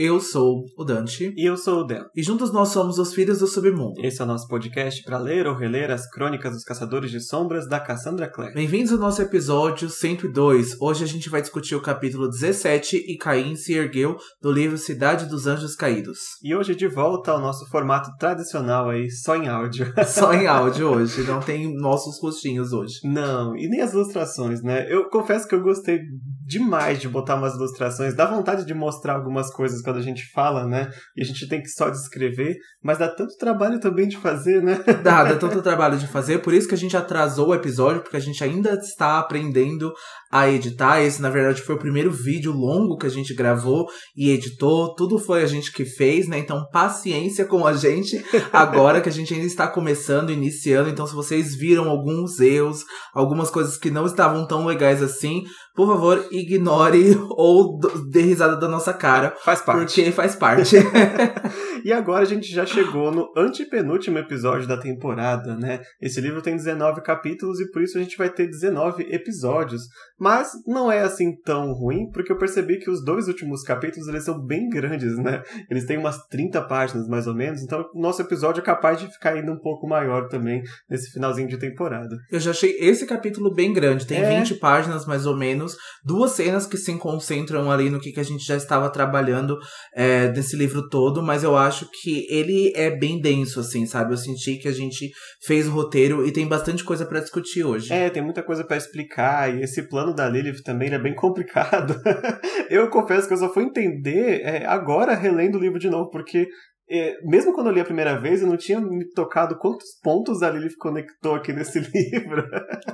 Eu sou o Dante. E eu sou o Del. E juntos nós somos os Filhos do Submundo. Esse é o nosso podcast para ler ou reler as crônicas dos Caçadores de Sombras da Cassandra Clare. Bem-vindos ao nosso episódio 102. Hoje a gente vai discutir o capítulo 17 e Caim se ergueu do livro Cidade dos Anjos Caídos. E hoje de volta ao nosso formato tradicional aí, só em áudio. Só em áudio hoje, não tem nossos rostinhos hoje. Não, e nem as ilustrações, né? Eu confesso que eu gostei demais de botar umas ilustrações, dá vontade de mostrar algumas coisas quando a gente fala, né? E a gente tem que só descrever, mas dá tanto trabalho também de fazer, né? Dá, dá tanto trabalho de fazer, por isso que a gente atrasou o episódio, porque a gente ainda está aprendendo a editar. Esse, na verdade, foi o primeiro vídeo longo que a gente gravou e editou. Tudo foi a gente que fez, né? Então, paciência com a gente agora que a gente ainda está começando, iniciando. Então, se vocês viram alguns erros, algumas coisas que não estavam tão legais assim, por favor, ignore ou dê risada da nossa cara. Faz parte. Porque faz parte. e agora a gente já chegou no antepenúltimo episódio da temporada, né? Esse livro tem 19 capítulos e por isso a gente vai ter 19 episódios. Mas não é assim tão ruim, porque eu percebi que os dois últimos capítulos eles são bem grandes, né? Eles têm umas 30 páginas mais ou menos, então o nosso episódio é capaz de ficar ainda um pouco maior também nesse finalzinho de temporada. Eu já achei esse capítulo bem grande, tem é... 20 páginas mais ou menos, duas cenas que se concentram ali no que, que a gente já estava trabalhando é, nesse livro todo, mas eu acho que ele é bem denso, assim, sabe? Eu senti que a gente fez o roteiro e tem bastante coisa para discutir hoje. É, tem muita coisa para explicar, e esse plano da Lilith também é bem complicado. eu confesso que eu só fui entender é, agora relendo o livro de novo, porque mesmo quando eu li a primeira vez, eu não tinha me tocado quantos pontos a Lilith conectou aqui nesse livro.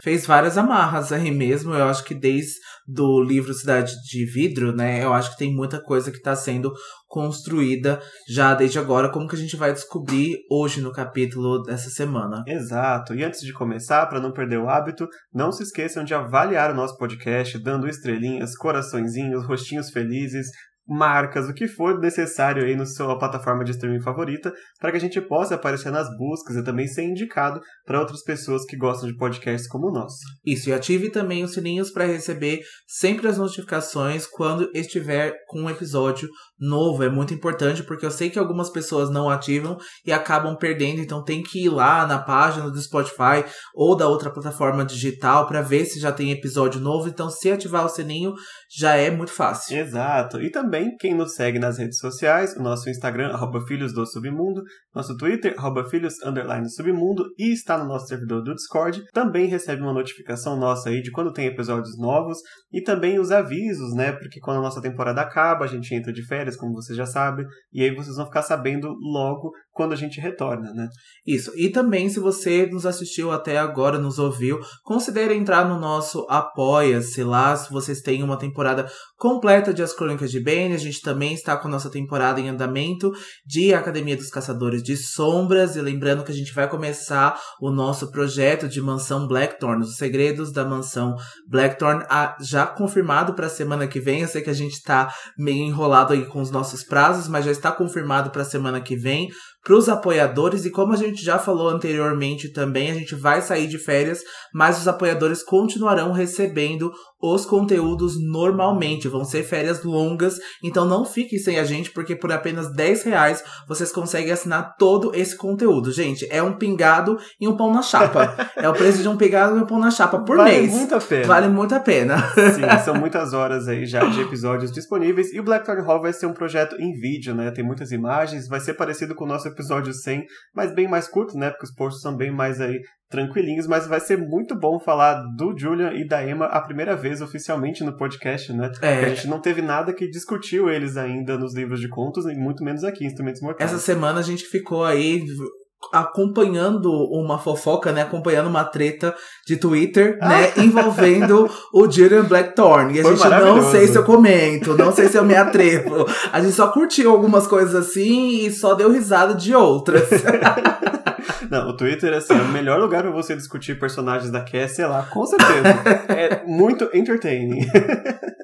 Fez várias amarras aí mesmo. Eu acho que desde do livro Cidade de Vidro, né? Eu acho que tem muita coisa que está sendo construída já desde agora, como que a gente vai descobrir hoje no capítulo dessa semana. Exato. E antes de começar, para não perder o hábito, não se esqueçam de avaliar o nosso podcast, dando estrelinhas, coraçõezinhos, rostinhos felizes, marcas, o que for necessário aí na sua plataforma de streaming favorita, para que a gente possa aparecer nas buscas e também ser indicado para outras pessoas que gostam de podcasts como o nosso. Isso, e ative também os sininhos para receber sempre as notificações quando estiver com um episódio novo. É muito importante porque eu sei que algumas pessoas não ativam e acabam perdendo, então tem que ir lá na página do Spotify ou da outra plataforma digital para ver se já tem episódio novo. Então, se ativar o sininho, já é muito fácil. Exato. E também quem nos segue nas redes sociais, o nosso Instagram, arroba Filhos do Submundo, nosso Twitter, arroba Filhos Underline Submundo, e está no nosso servidor do Discord, também recebe uma notificação nossa aí de quando tem episódios novos, e também os avisos, né? Porque quando a nossa temporada acaba, a gente entra de férias, como você já sabe, e aí vocês vão ficar sabendo logo quando a gente retorna, né? Isso. E também, se você nos assistiu até agora, nos ouviu, considere entrar no nosso Apoia-se lá, se vocês têm uma temporada completa de As Crônicas de Bane. A gente também está com a nossa temporada em andamento de Academia dos Caçadores de Sombras. E lembrando que a gente vai começar o nosso projeto de Mansão Blackthorn, os segredos da Mansão Blackthorn, já confirmado para a semana que vem. Eu sei que a gente está meio enrolado aí com os nossos prazos, mas já está confirmado para a semana que vem para os apoiadores e como a gente já falou anteriormente também, a gente vai sair de férias, mas os apoiadores continuarão recebendo os conteúdos normalmente. Vão ser férias longas, então não fiquem sem a gente, porque por apenas 10 reais vocês conseguem assinar todo esse conteúdo. Gente, é um pingado e um pão na chapa. é o preço de um pingado e um pão na chapa por vale mês. Vale muito a pena. Vale muito a pena. Sim, são muitas horas aí já de episódios disponíveis. E o Blackthorn Hall vai ser um projeto em vídeo, né? Tem muitas imagens, vai ser parecido com o nosso episódio 100, mas bem mais curto, né? Porque os posts são bem mais aí tranquilinhos, mas vai ser muito bom falar do Julian e da Emma a primeira vez oficialmente no podcast, né? É. Porque a gente não teve nada que discutiu eles ainda nos livros de contos, e muito menos aqui em Instrumentos Mortais. Essa semana a gente ficou aí acompanhando uma fofoca, né? Acompanhando uma treta de Twitter, ah. né? Envolvendo o Julian Blackthorne. E a Foi gente não sei se eu comento, não sei se eu me atrevo. A gente só curtiu algumas coisas assim e só deu risada de outras. Não, o Twitter, assim, é o melhor lugar para você discutir personagens da Cassie, é lá, com certeza. É muito entertaining.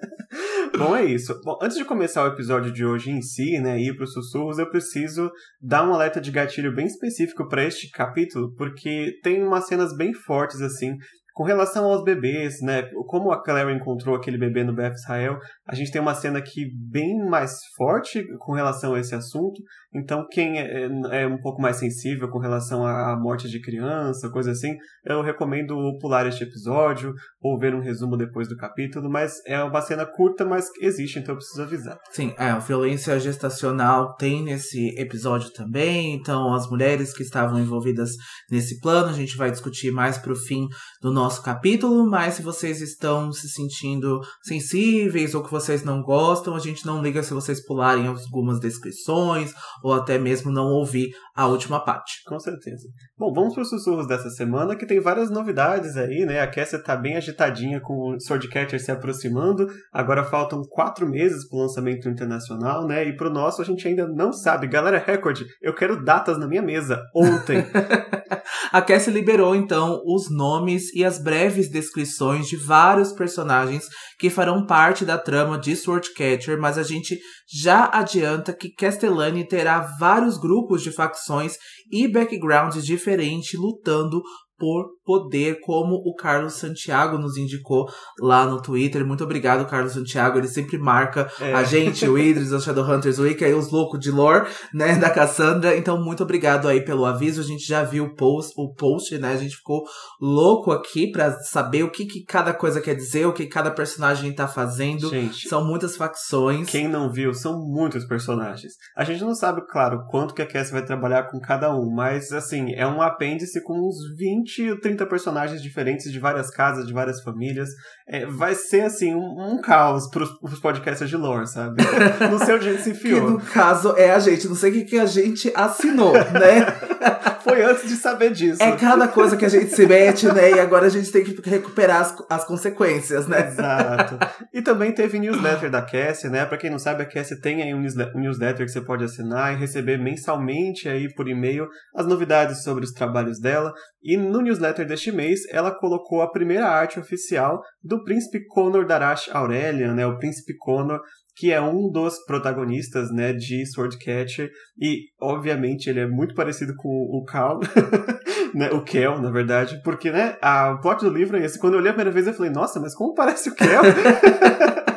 Bom, é isso. Bom, antes de começar o episódio de hoje em si, né, ir para os sussurros, eu preciso dar um alerta de gatilho bem específico para este capítulo, porque tem umas cenas bem fortes, assim, Com relação aos bebês, né? Como a Claire encontrou aquele bebê no Beth Israel, a gente tem uma cena aqui bem mais forte com relação a esse assunto. Então, quem é, é, é um pouco mais sensível com relação à morte de criança, coisa assim, eu recomendo pular este episódio ou ver um resumo depois do capítulo. Mas é uma cena curta, mas existe, então eu preciso avisar. Sim, é, a violência gestacional tem nesse episódio também. Então, as mulheres que estavam envolvidas nesse plano, a gente vai discutir mais pro fim do nosso capítulo. Mas se vocês estão se sentindo sensíveis ou que vocês não gostam, a gente não liga se vocês pularem algumas descrições ou até mesmo não ouvir a última parte. Com certeza. Bom, vamos para os sussurros dessa semana, que tem várias novidades aí, né? A Cassia tá bem agitadinha com o Swordcatcher se aproximando. Agora faltam quatro meses para o lançamento internacional, né? E pro nosso a gente ainda não sabe. Galera Record, eu quero datas na minha mesa. Ontem. a Cassie liberou então os nomes e as breves descrições de vários personagens que farão parte da trama de Swordcatcher, mas a gente já adianta que Castellani terá vários grupos de facções e backgrounds diferentes lutando por poder, como o Carlos Santiago nos indicou lá no Twitter. Muito obrigado, Carlos Santiago. Ele sempre marca é. a gente, o Idris, o Shadowhunters Week, aí os loucos de lore, né, da Cassandra. Então, muito obrigado aí pelo aviso. A gente já viu o post, o post né? A gente ficou louco aqui para saber o que, que cada coisa quer dizer, o que cada personagem tá fazendo. Gente, são muitas facções. Quem não viu, são muitos personagens. A gente não sabe, claro, quanto que a Cassie vai trabalhar com cada um, mas assim, é um apêndice com uns 20 ou 30 30 personagens diferentes de várias casas, de várias famílias. É, vai ser, assim, um, um caos pros, pros podcasts de lore, sabe? Não sei onde a gente se enfiou. que no caso é a gente, não sei o que, que a gente assinou, né? Foi antes de saber disso. É cada coisa que a gente se mete, né? E agora a gente tem que recuperar as, as consequências, né? Exato. E também teve newsletter da Cassie, né? Pra quem não sabe, a Cassie tem aí um newsletter que você pode assinar e receber mensalmente aí por e-mail as novidades sobre os trabalhos dela. E no newsletter deste mês, ela colocou a primeira arte oficial do príncipe Conor Darash Aurelian, né? O príncipe Conor que é um dos protagonistas, né, de Swordcatcher, e obviamente ele é muito parecido com o Cal, né, o Kel, na verdade, porque, né, a, plot do livro é esse, quando eu li a primeira vez eu falei, nossa, mas como parece o Kel?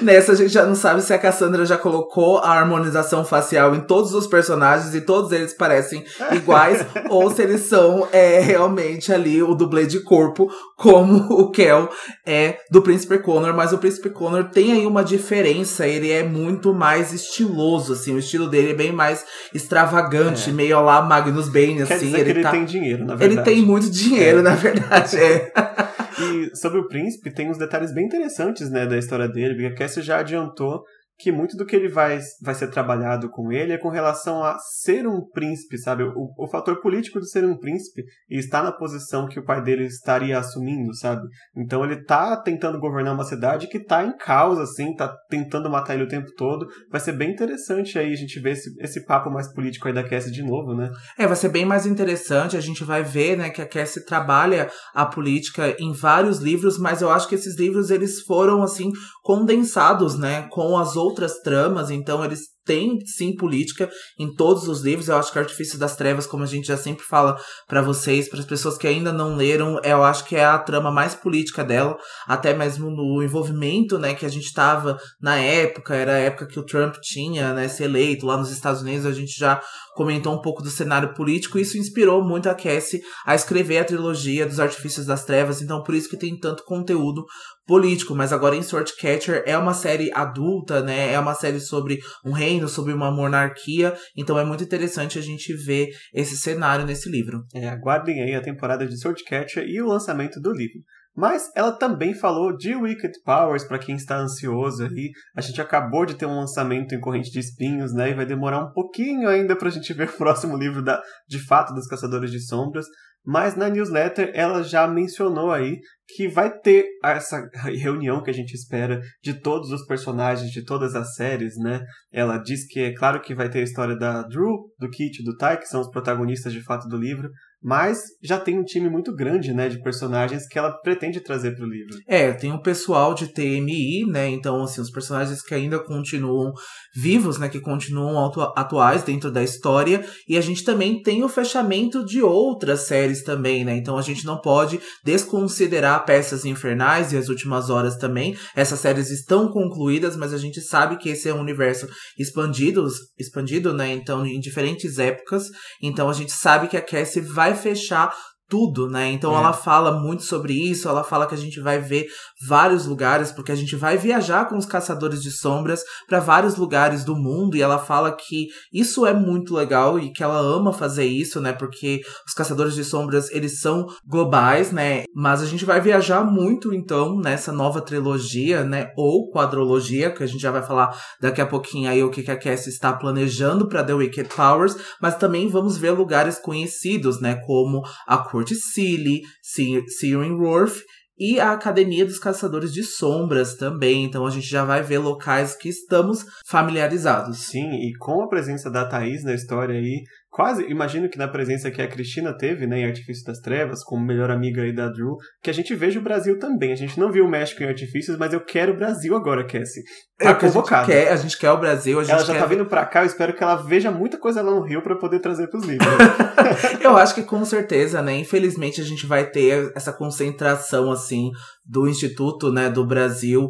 Nessa a gente já não sabe se a Cassandra já colocou a harmonização facial em todos os personagens e todos eles parecem iguais, ou se eles são é, realmente ali o dublê de corpo, como o Kel é do Príncipe Connor. Mas o Príncipe Connor tem aí uma diferença, ele é muito mais estiloso, assim, o estilo dele é bem mais extravagante, é. meio lá Magnus Bane, Quer assim. Ele, ele tá... tem dinheiro, na verdade. Ele tem muito dinheiro, é. na verdade, é. E sobre o príncipe, tem uns detalhes bem interessantes, né, da história dele, porque a Cassie já adiantou que muito do que ele vai, vai ser trabalhado com ele é com relação a ser um príncipe, sabe? O, o fator político de ser um príncipe e estar na posição que o pai dele estaria assumindo, sabe? Então ele tá tentando governar uma cidade que tá em causa, assim, tá tentando matar ele o tempo todo. Vai ser bem interessante aí a gente ver esse, esse papo mais político aí da Cassie de novo, né? É, vai ser bem mais interessante. A gente vai ver, né, que a Cassie trabalha a política em vários livros, mas eu acho que esses livros eles foram, assim, condensados, né, com as outras outras tramas, então eles têm sim política em todos os livros. Eu acho que Artifício das Trevas, como a gente já sempre fala para vocês, para as pessoas que ainda não leram, eu acho que é a trama mais política dela, até mesmo no envolvimento, né, que a gente tava na época, era a época que o Trump tinha, né, se eleito lá nos Estados Unidos, a gente já comentou um pouco do cenário político, isso inspirou muito a Cassie a escrever a trilogia dos Artifícios das Trevas, então por isso que tem tanto conteúdo político, mas agora em Swordcatcher é uma série adulta, né? É uma série sobre um reino, sobre uma monarquia, então é muito interessante a gente ver esse cenário nesse livro. É, aguardem aí a temporada de Swordcatcher e o lançamento do livro. Mas ela também falou de Wicked Powers para quem está ansioso aí. A gente acabou de ter um lançamento em Corrente de Espinhos, né? E vai demorar um pouquinho ainda para a gente ver o próximo livro da, de fato dos Caçadores de Sombras. Mas na newsletter ela já mencionou aí que vai ter essa reunião que a gente espera de todos os personagens de todas as séries, né? Ela diz que é claro que vai ter a história da Drew, do Kit do Ty, que são os protagonistas de fato do livro, mas já tem um time muito grande, né, de personagens que ela pretende trazer pro livro. É, tem o pessoal de TMI, né, então, assim, os personagens que ainda continuam vivos, né, que continuam atuais dentro da história, e a gente também tem o fechamento de outras séries também, né, então a gente não pode desconsiderar Peças Infernais e As Últimas Horas também, essas séries estão concluídas, mas a gente sabe que esse é um universo expandido, expandido, né, então em diferentes épocas, então a gente sabe que a Cassie vai fechar tudo, né? Então é. ela fala muito sobre isso, ela fala que a gente vai ver vários lugares, porque a gente vai viajar com os caçadores de sombras para vários lugares do mundo, e ela fala que isso é muito legal e que ela ama fazer isso, né? Porque os caçadores de sombras, eles são globais, né? Mas a gente vai viajar muito então nessa nova trilogia, né? Ou quadrologia, que a gente já vai falar daqui a pouquinho aí o que a Cassie está planejando para The Wicked Powers, mas também vamos ver lugares conhecidos, né? Como a Court Silly, Siren Worth e a Academia dos Caçadores de Sombras também. Então a gente já vai ver locais que estamos familiarizados. Sim, e com a presença da Thaís na história aí, quase, imagino que na presença que a Cristina teve, né, em Artifício das Trevas, como melhor amiga aí da Drew, que a gente veja o Brasil também. A gente não viu o México em Artifícios, mas eu quero o Brasil agora, Cassie. Tá é, convocada. A gente, quer, a gente quer o Brasil, a gente Ela já quer... tá vindo pra cá, eu espero que ela veja muita coisa lá no Rio para poder trazer pros livros. eu acho que com certeza, né, infelizmente a gente vai ter essa concentração, assim, do Instituto, né, do Brasil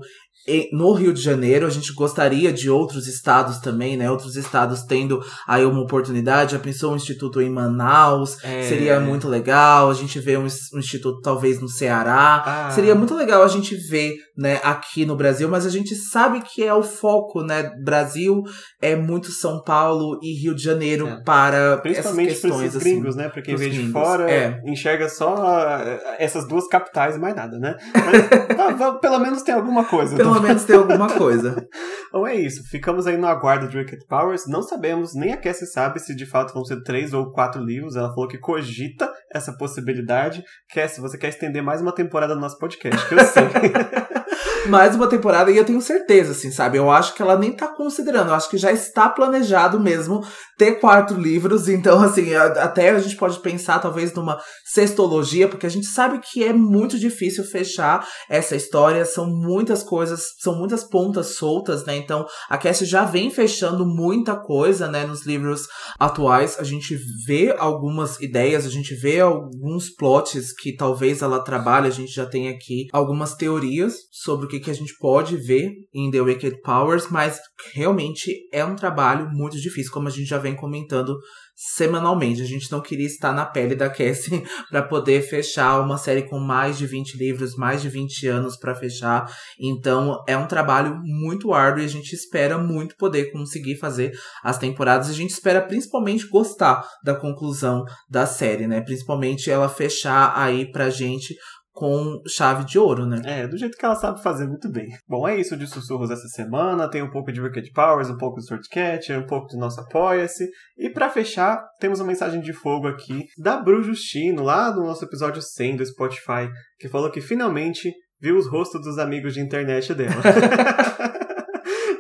no Rio de Janeiro, a gente gostaria de outros estados também, né? Outros estados tendo aí uma oportunidade. Já pensou um instituto em Manaus? É. Seria muito legal. A gente vê um, um instituto talvez no Ceará. Ah. Seria muito legal a gente ver, né, aqui no Brasil, mas a gente sabe que é o foco, né? Brasil é muito São Paulo e Rio de Janeiro é. para Principalmente essas questões, para gringos, assim, né? Para quem vê de fora, é. enxerga só eh, essas duas capitais e mais nada, né? Mas, pelo menos tem alguma coisa. Pelo pelo menos tem alguma coisa. Então é isso. Ficamos aí no aguardo de Wicked Powers. Não sabemos, nem a Cassie sabe se de fato vão ser três ou quatro livros. Ela falou que cogita essa possibilidade. Cassie, você quer estender mais uma temporada do nosso podcast, que eu sei. mais uma temporada e eu tenho certeza, assim, sabe? Eu acho que ela nem tá considerando. Eu acho que já está planejado mesmo ter quatro livros. Então, assim, até a gente pode pensar talvez numa sextologia, porque a gente sabe que é muito difícil fechar essa história. São muitas coisas, são muitas pontas soltas, né? Então, a Cassie já vem fechando muita coisa, né? Nos livros atuais. A gente vê algumas ideias, a gente vê alguns plots que talvez ela trabalhe. A gente já tem aqui algumas teorias sobre que, que a gente pode ver em The Wicked Powers, mas realmente é um trabalho muito difícil, como a gente já vem comentando semanalmente. A gente não queria estar na pele da Cassie para poder fechar uma série com mais de 20 livros, mais de 20 anos para fechar. Então é um trabalho muito árduo e a gente espera muito poder conseguir fazer as temporadas. A gente espera principalmente gostar da conclusão da série, né? Principalmente ela fechar aí pra gente com chave de ouro, né? É, do jeito que ela sabe fazer muito bem. Bom, é isso de sussurros essa semana. Tem um pouco de Wicked Powers, um pouco de Swordcatcher, um pouco do nosso Apoia-se. E para fechar, temos uma mensagem de fogo aqui da Bru Justino, lá no nosso episódio 100 do Spotify, que falou que finalmente viu os rostos dos amigos de internet dela.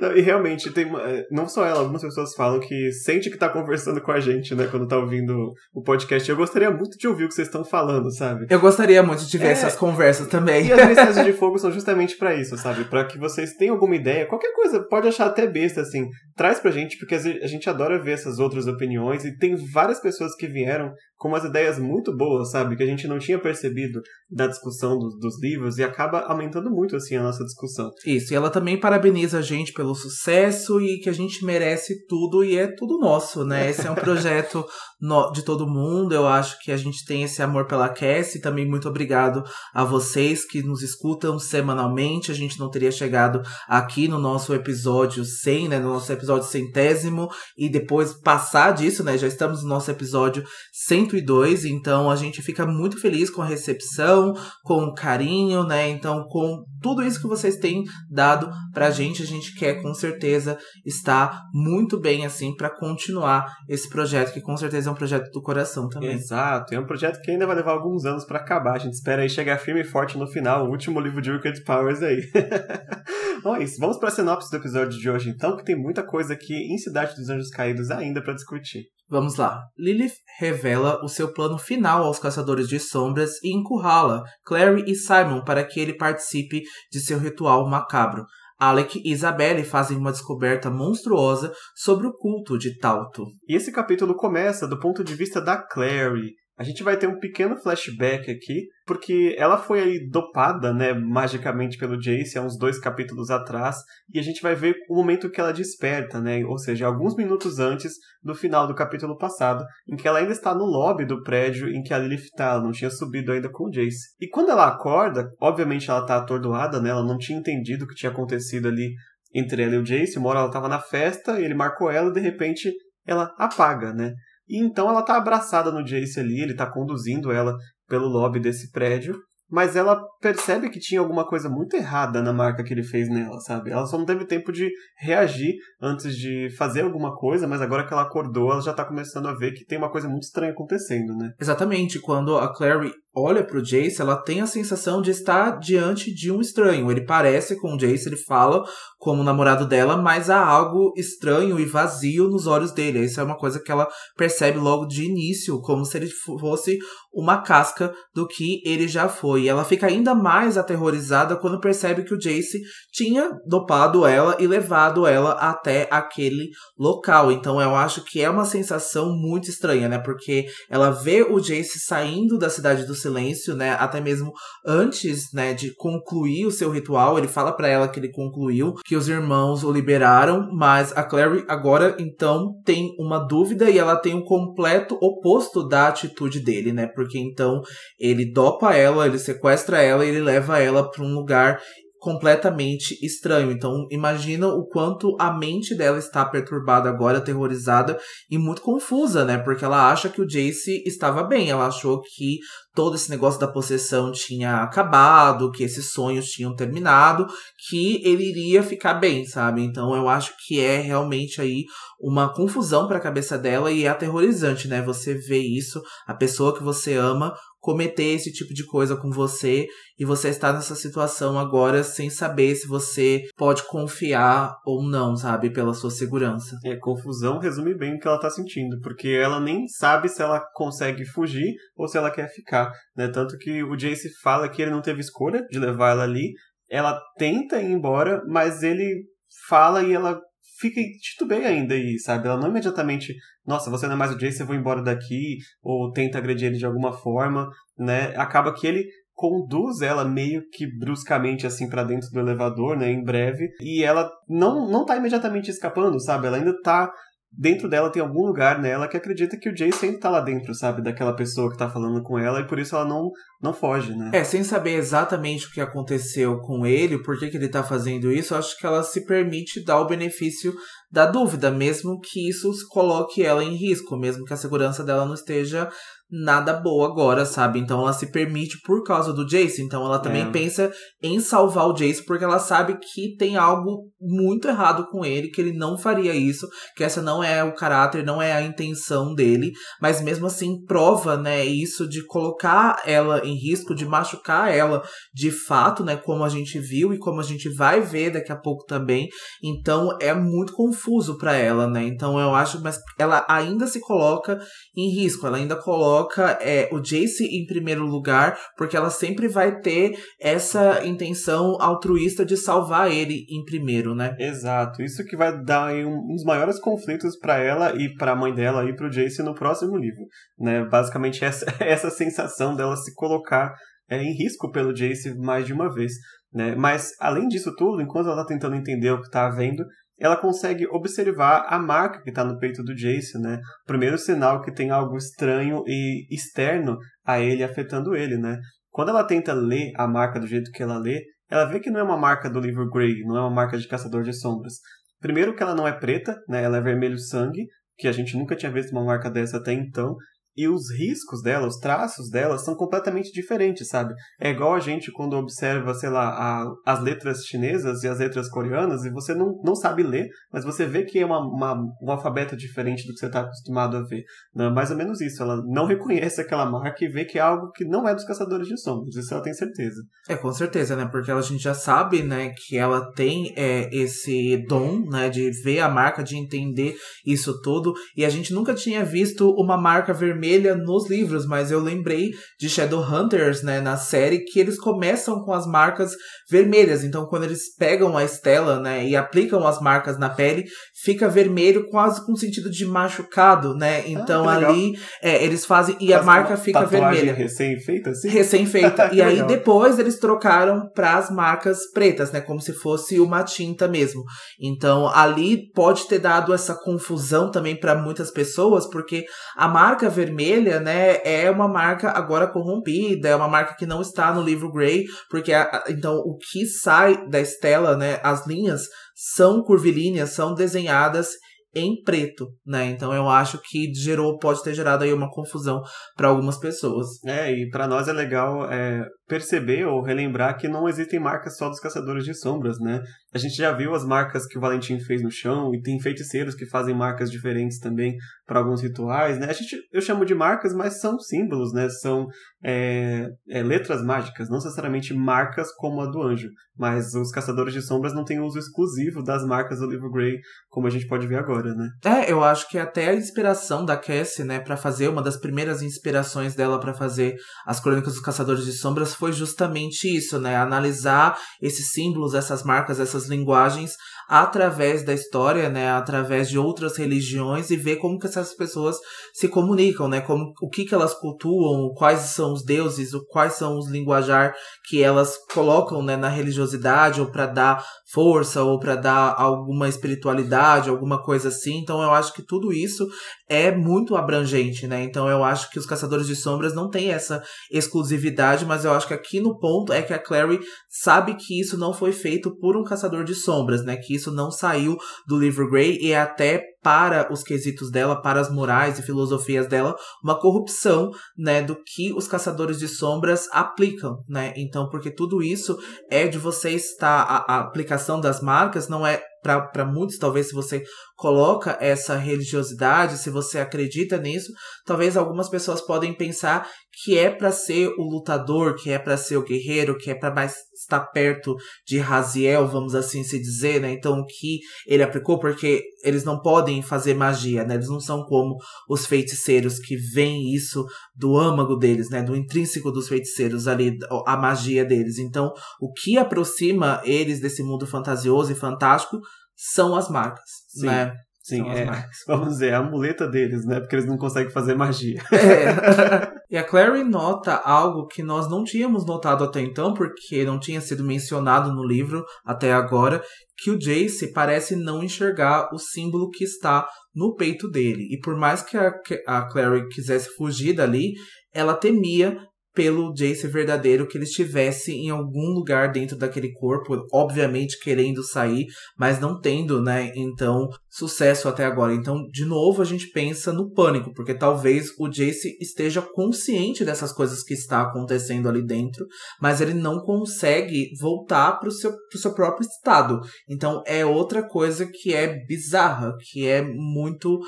Não, e realmente, tem é, não só ela, algumas pessoas falam que sente que tá conversando com a gente, né, quando tá ouvindo o podcast. Eu gostaria muito de ouvir o que vocês estão falando, sabe? Eu gostaria muito de ver é... essas conversas também. E as mensagens de fogo são justamente para isso, sabe? Para que vocês tenham alguma ideia, qualquer coisa, pode achar até besta, assim, traz pra gente, porque a gente adora ver essas outras opiniões e tem várias pessoas que vieram com umas ideias muito boas, sabe? Que a gente não tinha percebido da discussão dos, dos livros e acaba aumentando muito, assim, a nossa discussão. Isso, e ela também parabeniza a gente pelo sucesso e que a gente merece tudo e é tudo nosso, né? Esse é um projeto no, de todo mundo, eu acho que a gente tem esse amor pela Cassie, também muito obrigado a vocês que nos escutam semanalmente, a gente não teria chegado aqui no nosso episódio 100, né? No nosso episódio centésimo e depois passar disso, né? Já estamos no nosso episódio 100 102, então a gente fica muito feliz com a recepção, com o carinho, né? Então, com tudo isso que vocês têm dado pra gente, a gente quer com certeza estar muito bem assim para continuar esse projeto que com certeza é um projeto do coração também. Exato, é um projeto que ainda vai levar alguns anos para acabar. A gente espera aí chegar firme e forte no final, o último livro de Wicked Powers aí. Bom, é isso. Vamos para a sinopse do episódio de hoje então, que tem muita coisa aqui em Cidade dos Anjos Caídos ainda para discutir. Vamos lá. Lilith revela o seu plano final aos Caçadores de Sombras e encurrala Clary e Simon para que ele participe de seu ritual macabro. Alec e Isabelle fazem uma descoberta monstruosa sobre o culto de Tauto. E esse capítulo começa do ponto de vista da Clary, a gente vai ter um pequeno flashback aqui, porque ela foi aí dopada, né, magicamente pelo Jace há uns dois capítulos atrás, e a gente vai ver o momento que ela desperta, né, ou seja, alguns minutos antes do final do capítulo passado, em que ela ainda está no lobby do prédio em que a Lilith está, ela não tinha subido ainda com o Jace. E quando ela acorda, obviamente ela está atordoada, né, ela não tinha entendido o que tinha acontecido ali entre ela e o Jace, uma hora ela estava na festa, ele marcou ela e de repente ela apaga, né? E então ela tá abraçada no Jace ali, ele tá conduzindo ela pelo lobby desse prédio, mas ela percebe que tinha alguma coisa muito errada na marca que ele fez nela, sabe? Ela só não teve tempo de reagir antes de fazer alguma coisa, mas agora que ela acordou, ela já tá começando a ver que tem uma coisa muito estranha acontecendo, né? Exatamente, quando a Clary olha pro Jace, ela tem a sensação de estar diante de um estranho. Ele parece com o Jace, ele fala como namorado dela, mas há algo estranho e vazio nos olhos dele. Isso é uma coisa que ela percebe logo de início, como se ele fosse uma casca do que ele já foi. E ela fica ainda mais aterrorizada quando percebe que o Jace tinha dopado ela e levado ela até aquele local. Então eu acho que é uma sensação muito estranha, né? Porque ela vê o Jace saindo da cidade do silêncio, né? Até mesmo antes, né, de concluir o seu ritual, ele fala para ela que ele concluiu, que os irmãos o liberaram, mas a Clary agora então tem uma dúvida e ela tem um completo oposto da atitude dele, né? Porque então ele dopa ela, ele sequestra ela e ele leva ela para um lugar completamente estranho. Então, imagina o quanto a mente dela está perturbada agora, aterrorizada e muito confusa, né? Porque ela acha que o Jace estava bem, ela achou que todo esse negócio da possessão tinha acabado, que esses sonhos tinham terminado, que ele iria ficar bem, sabe? Então, eu acho que é realmente aí uma confusão para a cabeça dela e é aterrorizante, né? Você vê isso, a pessoa que você ama cometer esse tipo de coisa com você e você está nessa situação agora sem saber se você pode confiar ou não, sabe, pela sua segurança. É, confusão resume bem o que ela está sentindo, porque ela nem sabe se ela consegue fugir ou se ela quer ficar, né? Tanto que o Jace fala que ele não teve escolha de levar ela ali. Ela tenta ir embora, mas ele fala e ela fica titubeia ainda aí, sabe? Ela não imediatamente, nossa, você não é mais o Jace, eu vou embora daqui, ou tenta agredir ele de alguma forma, né? Acaba que ele conduz ela meio que bruscamente assim para dentro do elevador, né, em breve, e ela não não tá imediatamente escapando, sabe? Ela ainda tá dentro dela tem algum lugar nela que acredita que o Jay sempre tá lá dentro, sabe? Daquela pessoa que tá falando com ela e por isso ela não, não foge, né? É, sem saber exatamente o que aconteceu com ele, por que, que ele tá fazendo isso, acho que ela se permite dar o benefício da dúvida, mesmo que isso coloque ela em risco, mesmo que a segurança dela não esteja nada boa agora, sabe? Então ela se permite por causa do Jace. Então ela também é. pensa em salvar o Jace porque ela sabe que tem algo muito errado com ele, que ele não faria isso, que essa não é o caráter, não é a intenção dele, mas mesmo assim prova, né, isso de colocar ela em risco, de machucar ela de fato, né, como a gente viu e como a gente vai ver daqui a pouco também. Então é muito confuso para ela, né? Então eu acho, mas ela ainda se coloca em risco, ela ainda coloca coloca é, o Jace em primeiro lugar, porque ela sempre vai ter essa intenção altruísta de salvar ele em primeiro, né? Exato. Isso que vai dar um, maiores conflitos para ela e para a mãe dela e para o Jace no próximo livro, né? Basicamente essa essa sensação dela se colocar é, em risco pelo Jace mais de uma vez. Né? Mas, além disso tudo, enquanto ela está tentando entender o que está havendo, ela consegue observar a marca que está no peito do Jason, né? Primeiro sinal que tem algo estranho e externo a ele afetando ele, né? Quando ela tenta ler a marca do jeito que ela lê, ela vê que não é uma marca do livro Grey, não é uma marca de Caçador de Sombras. Primeiro que ela não é preta, né? Ela é vermelho sangue, que a gente nunca tinha visto uma marca dessa até então. E os riscos dela, os traços dela são completamente diferentes, sabe? É igual a gente quando observa, sei lá, a, as letras chinesas e as letras coreanas e você não, não sabe ler, mas você vê que é uma, uma um alfabeto diferente do que você está acostumado a ver. Né? Mais ou menos isso. Ela não reconhece aquela marca e vê que é algo que não é dos Caçadores de Sombras. Isso ela tem certeza. É, com certeza, né? Porque a gente já sabe, né, que ela tem é, esse dom, né, de ver a marca, de entender isso tudo. E a gente nunca tinha visto uma marca vermelha vermelha nos livros, mas eu lembrei de Shadowhunters, né, na série, que eles começam com as marcas vermelhas. Então, quando eles pegam a Estela, né, e aplicam as marcas na pele, fica vermelho quase com sentido de machucado, né? Ah, então ah, ali é, eles fazem e Faz a marca fica vermelha. Recém-feita, assim? Recém-feita. e aí legal. depois eles trocaram para as marcas pretas, né? Como se fosse uma tinta mesmo. Então ali pode ter dado essa confusão também para muitas pessoas, porque a marca vermelha vermelha, né, é uma marca agora corrompida, é uma marca que não está no livro Grey, porque a, então o que sai da Estela, né, as linhas são curvilíneas, são desenhadas em preto, né? Então eu acho que gerou, pode ter gerado aí uma confusão para algumas pessoas. É, e para nós é legal é, perceber ou relembrar que não existem marcas só dos caçadores de sombras, né? A gente já viu as marcas que o Valentim fez no chão e tem feiticeiros que fazem marcas diferentes também para alguns rituais, né? A gente, eu chamo de marcas, mas são símbolos, né? São é, é, letras mágicas, não necessariamente marcas como a do anjo, mas os caçadores de sombras não têm uso exclusivo das marcas do livro Grey, como a gente pode ver agora, né? É, eu acho que até a inspiração da Cassie, né, para fazer uma das primeiras inspirações dela para fazer as crônicas dos caçadores de sombras foi justamente isso, né? Analisar esses símbolos, essas marcas, essas linguagens através da história, né, através de outras religiões e ver como que essas pessoas se comunicam, né, como o que que elas cultuam, quais são os deuses, quais são os linguajar que elas colocam, né, na religiosidade ou para dar força ou para dar alguma espiritualidade, alguma coisa assim. Então eu acho que tudo isso é muito abrangente, né? Então eu acho que os Caçadores de Sombras não tem essa exclusividade, mas eu acho que aqui no ponto é que a Clary sabe que isso não foi feito por um caçador de sombras, né? Que isso não saiu do livro Grey e é até para os quesitos dela, para as morais e filosofias dela, uma corrupção, né, do que os caçadores de sombras aplicam, né? Então, porque tudo isso é de você estar a, a aplicação das marcas não é para muitos, talvez, se você coloca essa religiosidade, se você acredita nisso, talvez algumas pessoas podem pensar que é para ser o lutador, que é para ser o guerreiro, que é para mais estar perto de Raziel, vamos assim se dizer, né? Então, o que ele aplicou, porque eles não podem fazer magia, né? Eles não são como os feiticeiros que veem isso do âmago deles, né? Do intrínseco dos feiticeiros ali, a magia deles. Então, o que aproxima eles desse mundo fantasioso e fantástico são as marcas, Sim. né? Sim, é, vamos dizer, a muleta deles, né? Porque eles não conseguem fazer magia. É. e a Clary nota algo que nós não tínhamos notado até então, porque não tinha sido mencionado no livro até agora, que o Jace parece não enxergar o símbolo que está no peito dele. E por mais que a, a Clary quisesse fugir dali, ela temia pelo Jace verdadeiro que ele estivesse em algum lugar dentro daquele corpo, obviamente querendo sair, mas não tendo, né, então, sucesso até agora. Então, de novo, a gente pensa no pânico, porque talvez o Jace esteja consciente dessas coisas que está acontecendo ali dentro, mas ele não consegue voltar para o seu, seu próprio estado. Então, é outra coisa que é bizarra, que é muito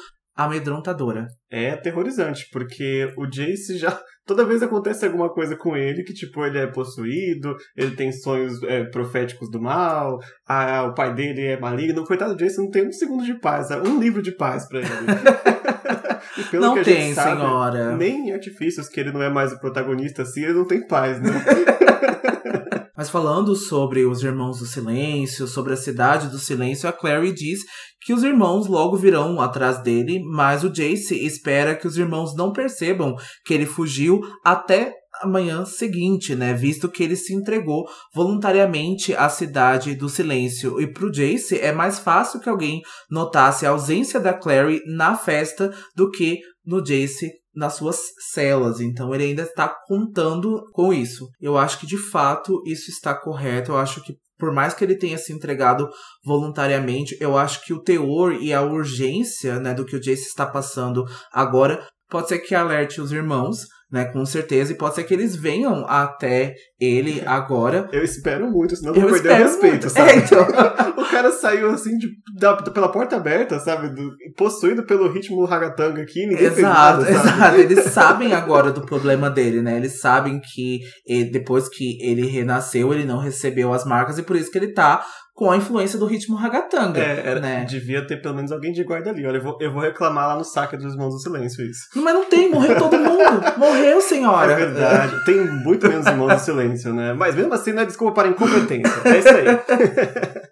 amedrontadora. É aterrorizante, porque o Jace já. Toda vez acontece alguma coisa com ele que, tipo, ele é possuído, ele tem sonhos é, proféticos do mal, a, o pai dele é maligno. Coitado do Jace não tem um segundo de paz, um livro de paz para ele. não tem, sabe, senhora. Nem em artifícios, que ele não é mais o protagonista assim, ele não tem paz, né? Mas falando sobre os Irmãos do Silêncio, sobre a Cidade do Silêncio, a Clary diz que os irmãos logo virão atrás dele, mas o Jace espera que os irmãos não percebam que ele fugiu até amanhã seguinte, né? Visto que ele se entregou voluntariamente à cidade do silêncio. E pro Jace é mais fácil que alguém notasse a ausência da Clary na festa do que no Jace nas suas celas. Então ele ainda está contando com isso. Eu acho que de fato isso está correto. Eu acho que por mais que ele tenha se entregado voluntariamente, eu acho que o teor e a urgência, né, do que o Jace está passando agora pode ser que alerte os irmãos, né? Com certeza. E pode ser que eles venham até ele agora. Eu espero muito, senão eu vou perder o respeito, muito. sabe? É, então... o cara saiu assim de, da, pela porta aberta, sabe? Do, possuído pelo ritmo ragatanga aqui, ninguém exato, nada, Exato, eles sabem agora do problema dele, né? Eles sabem que ele, depois que ele renasceu, ele não recebeu as marcas e por isso que ele tá com a influência do ritmo ragatanga. É, era, né? devia ter pelo menos alguém de guarda ali. Olha, eu vou, eu vou reclamar lá no saque dos Irmãos do Silêncio isso. Mas não tem, morreu todo mundo. morreu, senhora. É verdade. Tem muito menos Irmãos do Silêncio, né? Mas mesmo assim não é desculpa para incompetência. É isso aí.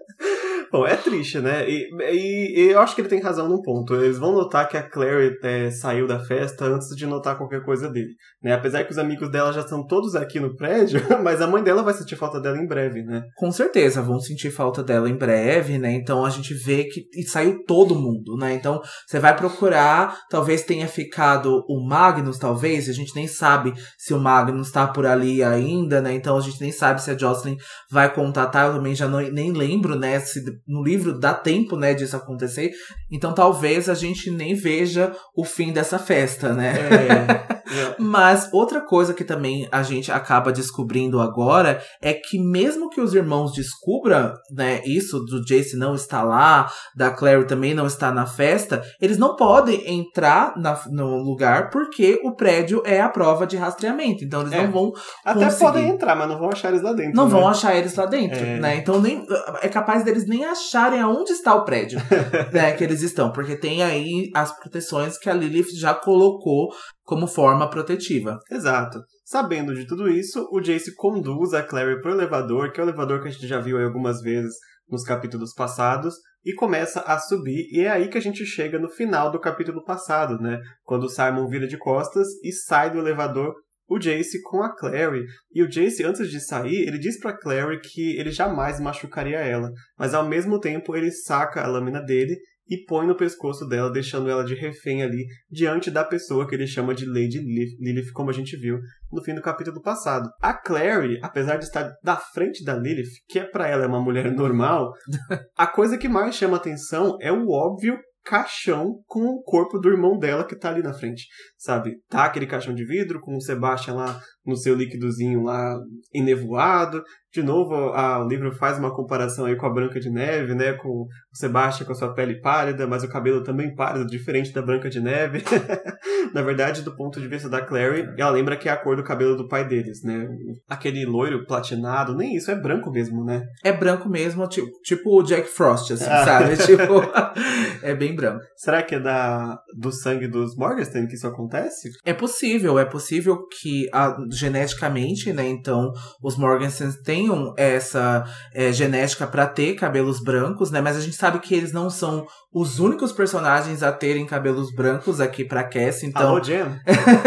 Bom, é triste, né? E, e, e, eu acho que ele tem razão num ponto. Eles vão notar que a Clary é, saiu da festa antes de notar qualquer coisa dele. Né? Apesar que os amigos dela já estão todos aqui no prédio, mas a mãe dela vai sentir falta dela em breve, né? Com certeza, vão sentir falta dela em breve, né? Então a gente vê que e saiu todo mundo, né? Então você vai procurar, talvez tenha ficado o Magnus, talvez, a gente nem sabe se o Magnus tá por ali ainda, né? Então a gente nem sabe se a Jocelyn vai contatar, eu também já não, nem lembro, né? Se no livro dá tempo, né, disso acontecer. Então talvez a gente nem veja o fim dessa festa, né? É. Mas outra coisa que também a gente acaba descobrindo agora é que mesmo que os irmãos descubram, né, isso do Jace não estar lá, da Clary também não estar na festa, eles não podem entrar na, no lugar porque o prédio é a prova de rastreamento. Então eles é. não vão Até conseguir. podem entrar, mas não vão achar eles lá dentro. Não né? vão achar eles lá dentro, é. né? Então nem é capaz deles nem acharem aonde está o prédio, né, que eles estão, porque tem aí as proteções que a Lilith já colocou como forma protetiva. Exato. Sabendo de tudo isso, o Jace conduz a Clary pro elevador, que é o elevador que a gente já viu aí algumas vezes nos capítulos passados, e começa a subir, e é aí que a gente chega no final do capítulo passado, né? Quando o Simon vira de costas e sai do elevador o Jace com a Clary. E o Jace, antes de sair, ele diz pra Clary que ele jamais machucaria ela, mas ao mesmo tempo ele saca a lâmina dele e põe no pescoço dela, deixando ela de refém ali, diante da pessoa que ele chama de Lady Lilith, como a gente viu no fim do capítulo passado. A Clary, apesar de estar da frente da Lilith, que é para ela uma mulher normal, a coisa que mais chama atenção é o óbvio caixão com o corpo do irmão dela que tá ali na frente, sabe? Tá aquele caixão de vidro com o Sebastian lá no seu líquidozinho lá enevoado. De novo, a, o livro faz uma comparação aí com a Branca de Neve, né? Com o Sebastian com a sua pele pálida, mas o cabelo também pálido, diferente da Branca de Neve. Na verdade, do ponto de vista da Clary, ela lembra que é a cor do cabelo do pai deles, né? Aquele loiro platinado, nem isso, é branco mesmo, né? É branco mesmo, tipo, tipo o Jack Frost, assim, ah. sabe? tipo, é bem branco. Será que é da, do sangue dos Morgenstern que isso acontece? É possível, é possível que a, geneticamente, né? Então, os Morgansons tenham essa é, genética para ter cabelos brancos, né? Mas a gente sabe que eles não são os únicos personagens a terem cabelos brancos aqui pra Cass, então. Alô, Jen.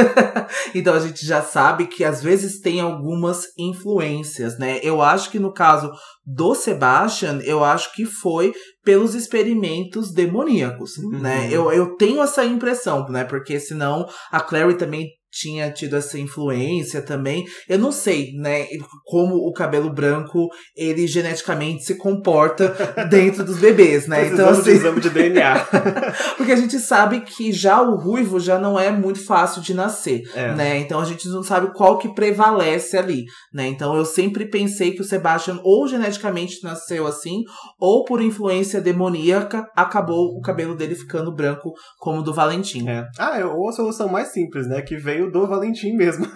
então a gente já sabe que às vezes tem algumas influências, né? Eu acho que no caso do Sebastian, eu acho que foi pelos experimentos demoníacos, uhum. né? Eu, eu tenho essa impressão, né? Porque senão a Clary também tinha tido essa influência também. Eu não sei, né, como o cabelo branco ele geneticamente se comporta dentro dos bebês, né? então assim, de exame de DNA. porque a gente sabe que já o ruivo já não é muito fácil de nascer, é. né? Então a gente não sabe qual que prevalece ali, né? Então eu sempre pensei que o Sebastian ou geneticamente nasceu assim, ou por influência demoníaca acabou o cabelo dele ficando branco como o do Valentim. É. Ah, é, ou a solução mais simples, né, que veio veio do Valentim mesmo.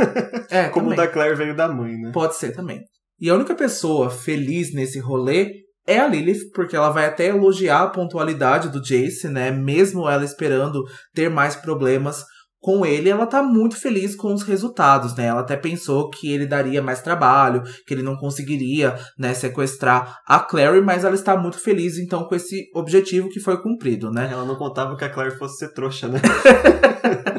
É, Como o da Claire veio da mãe, né? Pode ser também. E a única pessoa feliz nesse rolê é a Lilith, porque ela vai até elogiar a pontualidade do Jace, né? Mesmo ela esperando ter mais problemas com ele, ela tá muito feliz com os resultados, né? Ela até pensou que ele daria mais trabalho, que ele não conseguiria, né, sequestrar a Clary, mas ela está muito feliz então com esse objetivo que foi cumprido, né? Ela não contava que a Clary fosse ser trouxa, né?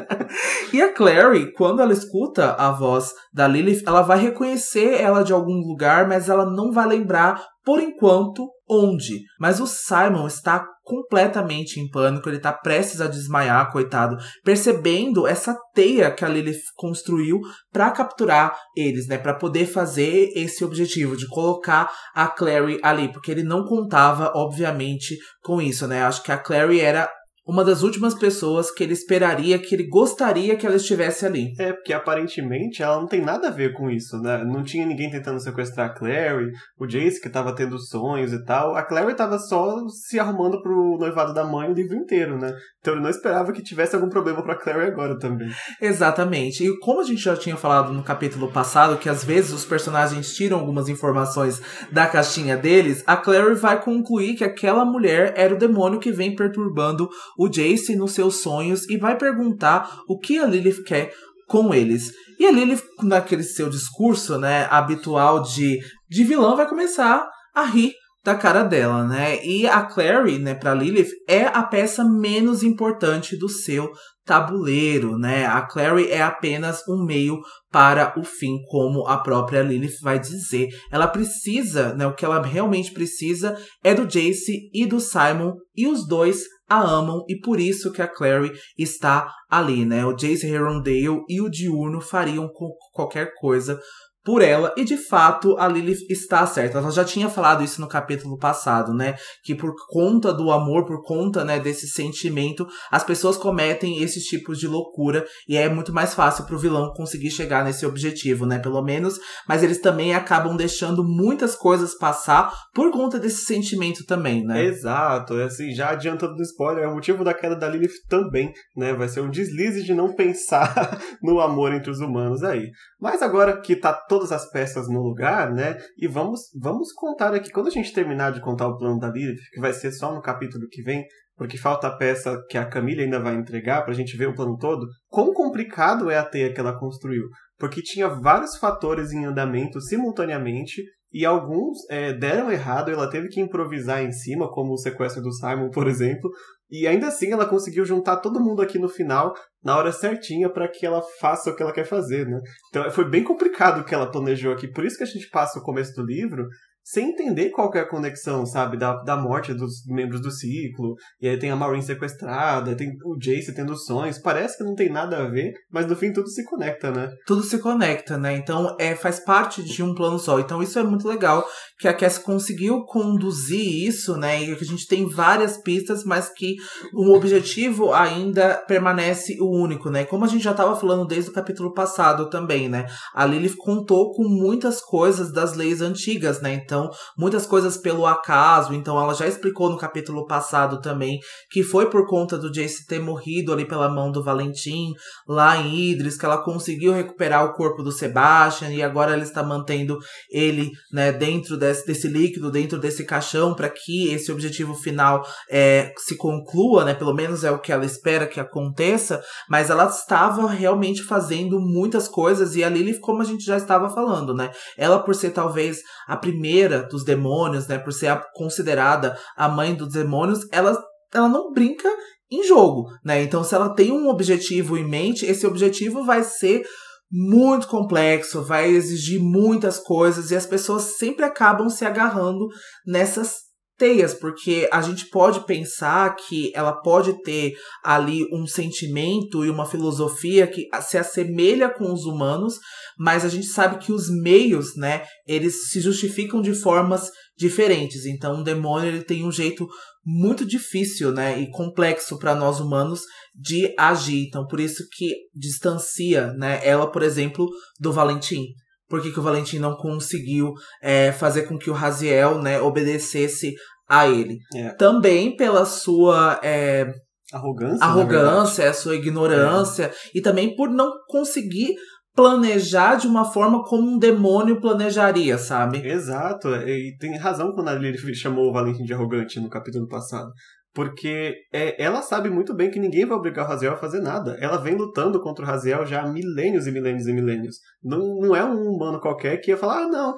E a Clary, quando ela escuta a voz da Lilith, ela vai reconhecer ela de algum lugar, mas ela não vai lembrar, por enquanto, onde. Mas o Simon está completamente em pânico, ele está prestes a desmaiar, coitado, percebendo essa teia que a Lilith construiu para capturar eles, né, para poder fazer esse objetivo de colocar a Clary ali, porque ele não contava, obviamente, com isso, né? Acho que a Clary era uma das últimas pessoas que ele esperaria, que ele gostaria que ela estivesse ali. É, porque aparentemente ela não tem nada a ver com isso, né? Não tinha ninguém tentando sequestrar a Clary, o Jace que tava tendo sonhos e tal. A Clary tava só se arrumando pro noivado da mãe o livro inteiro, né? Então ele não esperava que tivesse algum problema pra Clary agora também. Exatamente. E como a gente já tinha falado no capítulo passado, que às vezes os personagens tiram algumas informações da caixinha deles, a Clary vai concluir que aquela mulher era o demônio que vem perturbando o Jace nos seus sonhos e vai perguntar o que a Lilith quer com eles. E a Lilith, naquele seu discurso, né, habitual de, de vilã, vai começar a rir da cara dela, né? E a Clary, né, para Lilith, é a peça menos importante do seu tabuleiro, né? A Clary é apenas um meio para o fim, como a própria Lilith vai dizer. Ela precisa, né, o que ela realmente precisa é do Jace e do Simon, e os dois a amam e por isso que a Clary está ali, né? O Jace Herondale e o Diurno fariam qualquer coisa por ela, e de fato a Lilith está certa. Ela já tinha falado isso no capítulo passado, né? Que por conta do amor, por conta, né, desse sentimento, as pessoas cometem esses tipos de loucura e é muito mais fácil pro vilão conseguir chegar nesse objetivo, né? Pelo menos, mas eles também acabam deixando muitas coisas passar por conta desse sentimento também, né? Exato, assim, já adiantando do spoiler, é o motivo da queda da Lilith também, né? Vai ser um deslize de não pensar no amor entre os humanos aí. Mas agora que tá todo todas as peças no lugar, né? E vamos, vamos contar aqui, quando a gente terminar de contar o plano da Lilith, que vai ser só no capítulo que vem, porque falta a peça que a Camila ainda vai entregar pra gente ver o plano todo, quão complicado é a teia que ela construiu. Porque tinha vários fatores em andamento simultaneamente e alguns é, deram errado, ela teve que improvisar em cima, como o sequestro do Simon, por exemplo, e ainda assim ela conseguiu juntar todo mundo aqui no final na hora certinha para que ela faça o que ela quer fazer, né? Então foi bem complicado o que ela planejou aqui. Por isso que a gente passa o começo do livro sem entender qual é a conexão, sabe, da, da morte dos membros do ciclo, e aí tem a Maureen sequestrada, tem o Jace tendo sonhos, parece que não tem nada a ver, mas no fim tudo se conecta, né? Tudo se conecta, né? Então é, faz parte de um plano só. Então isso é muito legal, que a Cass conseguiu conduzir isso, né? E que a gente tem várias pistas, mas que o objetivo ainda permanece o único, né? Como a gente já estava falando desde o capítulo passado também, né? A Lilith contou com muitas coisas das leis antigas, né? Então então, muitas coisas pelo acaso. Então, ela já explicou no capítulo passado também que foi por conta do Jace ter morrido ali pela mão do Valentim, lá em Idris, que ela conseguiu recuperar o corpo do Sebastian e agora ela está mantendo ele, né, dentro desse, desse líquido, dentro desse caixão, para que esse objetivo final é, se conclua, né? Pelo menos é o que ela espera que aconteça. Mas ela estava realmente fazendo muitas coisas e a Lily, como a gente já estava falando, né? Ela, por ser talvez a primeira dos demônios, né, por ser a, considerada a mãe dos demônios, ela, ela não brinca em jogo, né? Então, se ela tem um objetivo em mente, esse objetivo vai ser muito complexo, vai exigir muitas coisas e as pessoas sempre acabam se agarrando nessas teias, porque a gente pode pensar que ela pode ter ali um sentimento e uma filosofia que se assemelha com os humanos, mas a gente sabe que os meios, né, eles se justificam de formas diferentes. Então, o demônio ele tem um jeito muito difícil, né, e complexo para nós humanos de agir. Então, por isso que distancia, né, ela, por exemplo, do Valentim. Por que, que o Valentim não conseguiu é, fazer com que o Raziel né, obedecesse a ele? É. Também pela sua é, arrogância, arrogância a sua ignorância, é. e também por não conseguir planejar de uma forma como um demônio planejaria, sabe? Exato, e tem razão quando a Lilith chamou o Valentim de arrogante no capítulo passado. Porque é, ela sabe muito bem que ninguém vai obrigar o Raziel a fazer nada. Ela vem lutando contra o Raziel já há milênios e milênios e milênios. Não, não é um humano qualquer que ia falar, ah, não,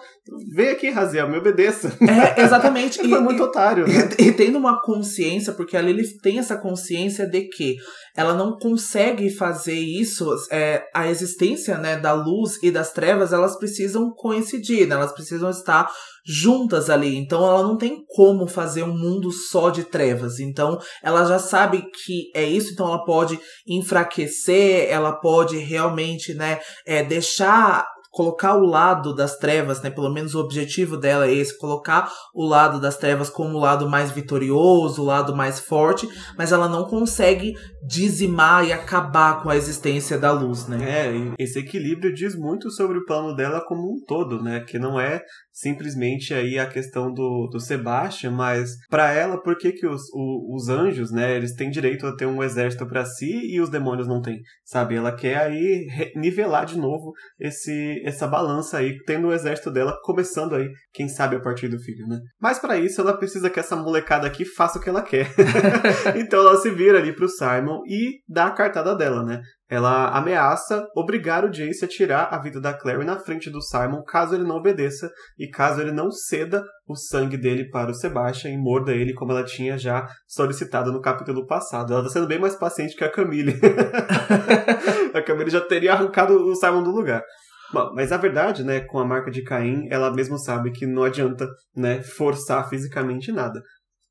vem aqui, Raziel, me obedeça. É, exatamente. Ele e, foi muito e, otário. Né? E, e tendo uma consciência, porque a Lilith tem essa consciência de que ela não consegue fazer isso, é, a existência né, da luz e das trevas, elas precisam coincidir, né? elas precisam estar juntas ali. Então ela não tem como fazer um mundo só de trevas. Então ela já sabe que é isso, então ela pode enfraquecer, ela pode realmente, né, é, deixar colocar o lado das trevas, né? Pelo menos o objetivo dela é esse, colocar o lado das trevas como o lado mais vitorioso, o lado mais forte, mas ela não consegue dizimar e acabar com a existência da luz, né? É, esse equilíbrio diz muito sobre o plano dela como um todo, né? Que não é simplesmente aí a questão do, do Sebastian, mas para ela, por que, que os, o, os anjos, né, eles têm direito a ter um exército para si e os demônios não têm, sabe? Ela quer aí nivelar de novo esse essa balança aí, tendo o exército dela começando aí, quem sabe a partir do filho, né? Mas para isso ela precisa que essa molecada aqui faça o que ela quer. então ela se vira ali pro Simon e dá a cartada dela, né? Ela ameaça obrigar o Jace a tirar a vida da Clary na frente do Simon caso ele não obedeça e caso ele não ceda o sangue dele para o Sebastian e morda ele como ela tinha já solicitado no capítulo passado. Ela tá sendo bem mais paciente que a Camille. a Camille já teria arrancado o Simon do lugar. Bom, mas a verdade, né, com a marca de Caim, ela mesma sabe que não adianta, né, forçar fisicamente nada.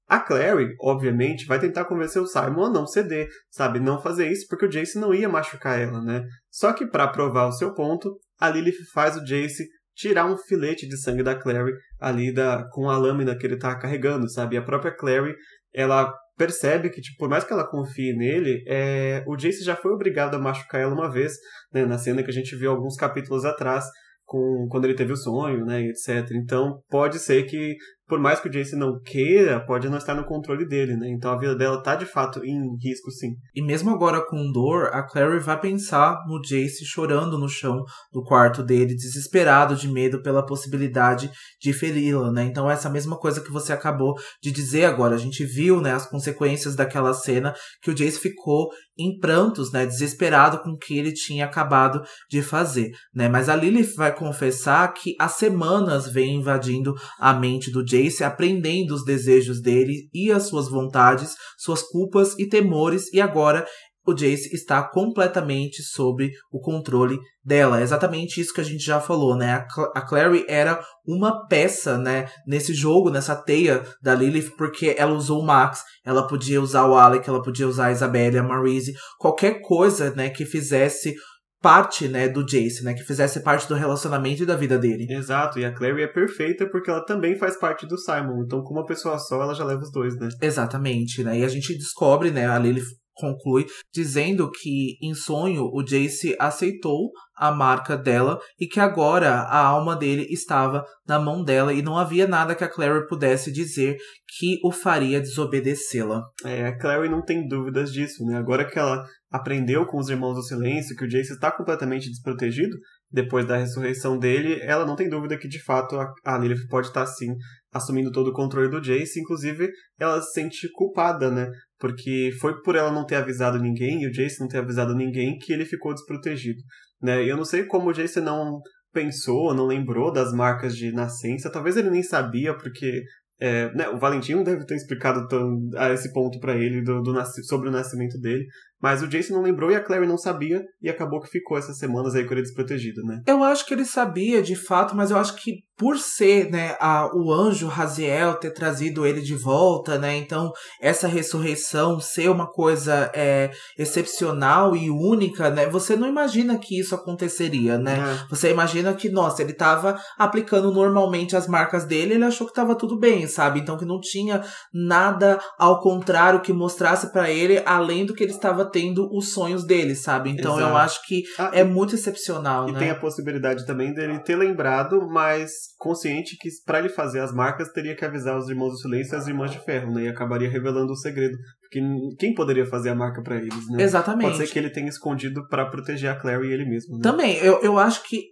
A Clary, obviamente, vai tentar convencer o Simon a não ceder, sabe? Não fazer isso porque o Jace não ia machucar ela, né? Só que para provar o seu ponto, a Lilith faz o Jace tirar um filete de sangue da Clary ali da, com a lâmina que ele tá carregando, sabe? E a própria Clary, ela percebe que, tipo, por mais que ela confie nele, é, o Jace já foi obrigado a machucar ela uma vez, né? Na cena que a gente viu alguns capítulos atrás, com, quando ele teve o sonho, né, etc. Então, pode ser que por mais que o Jace não queira, pode não estar no controle dele, né? Então a vida dela tá de fato em risco, sim. E mesmo agora com dor, a Clary vai pensar no Jace chorando no chão do quarto dele, desesperado de medo pela possibilidade de feri-la, né? Então essa mesma coisa que você acabou de dizer agora, a gente viu, né, as consequências daquela cena que o Jace ficou em prantos, né, desesperado com o que ele tinha acabado de fazer, né? Mas a Lilith vai confessar que há semanas vem invadindo a mente do Jace Jace aprendendo os desejos dele e as suas vontades, suas culpas e temores, e agora o Jace está completamente sob o controle dela. É exatamente isso que a gente já falou, né? A, Cl a Clary era uma peça, né, nesse jogo, nessa teia da Lilith, porque ela usou o Max, ela podia usar o Alec, ela podia usar a Isabelle, a Marise, qualquer coisa, né, que fizesse parte, né, do Jace, né, que fizesse parte do relacionamento e da vida dele. Exato, e a Clary é perfeita porque ela também faz parte do Simon, então com uma pessoa só ela já leva os dois, né? Exatamente, né, e a gente descobre, né, a Lily conclui dizendo que em sonho o Jace aceitou a marca dela e que agora a alma dele estava na mão dela e não havia nada que a Clary pudesse dizer que o faria desobedecê-la. É, a Clary não tem dúvidas disso, né? Agora que ela aprendeu com os Irmãos do Silêncio que o Jace está completamente desprotegido depois da ressurreição dele, ela não tem dúvida que de fato a Lilith pode estar sim assumindo todo o controle do Jace, inclusive ela se sente culpada, né? Porque foi por ela não ter avisado ninguém e o Jace não ter avisado ninguém que ele ficou desprotegido, né? E eu não sei como o Jace não pensou, não lembrou das marcas de nascença, talvez ele nem sabia porque é, né, o Valentim deve ter explicado tão, a esse ponto para ele do, do, sobre o nascimento dele. Mas o Jason não lembrou e a Clary não sabia, e acabou que ficou essas semanas aí com ele desprotegido, né? Eu acho que ele sabia de fato, mas eu acho que por ser, né, a, o anjo Raziel ter trazido ele de volta, né, então essa ressurreição ser uma coisa é, excepcional e única, né, você não imagina que isso aconteceria, né? É. Você imagina que, nossa, ele tava aplicando normalmente as marcas dele, ele achou que tava tudo bem, sabe? Então que não tinha nada ao contrário que mostrasse para ele além do que ele estava tendo os sonhos dele, sabe? Então Exato. eu acho que ah, é muito excepcional, e né? tem a possibilidade também dele ter lembrado, mas consciente que para ele fazer as marcas teria que avisar os irmãos do silêncio e as irmãs de ferro, né? E acabaria revelando o segredo. Porque quem poderia fazer a marca para eles, né? Exatamente. Pode ser que ele tenha escondido para proteger a Clary e ele mesmo. Né? Também, eu, eu acho que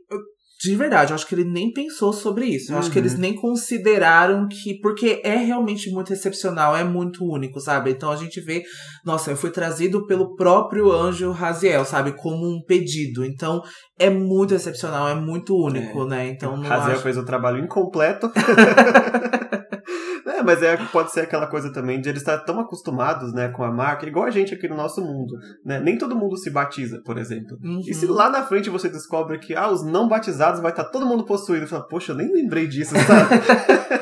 de verdade, eu acho que ele nem pensou sobre isso. Eu uhum. acho que eles uhum. nem consideraram que. Porque é realmente muito excepcional, é muito único, sabe? Então a gente vê, nossa, eu fui trazido pelo próprio anjo Raziel, sabe? Como um pedido. Então é muito excepcional, é muito único, é. né? Então Raziel acho... fez o trabalho incompleto. mas é, pode ser aquela coisa também de eles estar tão acostumados, né, com a marca, igual a gente aqui no nosso mundo, né? Nem todo mundo se batiza, por exemplo. Uhum. E se lá na frente você descobre que, ah, os não batizados vai estar todo mundo possuído, fala, poxa, eu nem lembrei disso, sabe?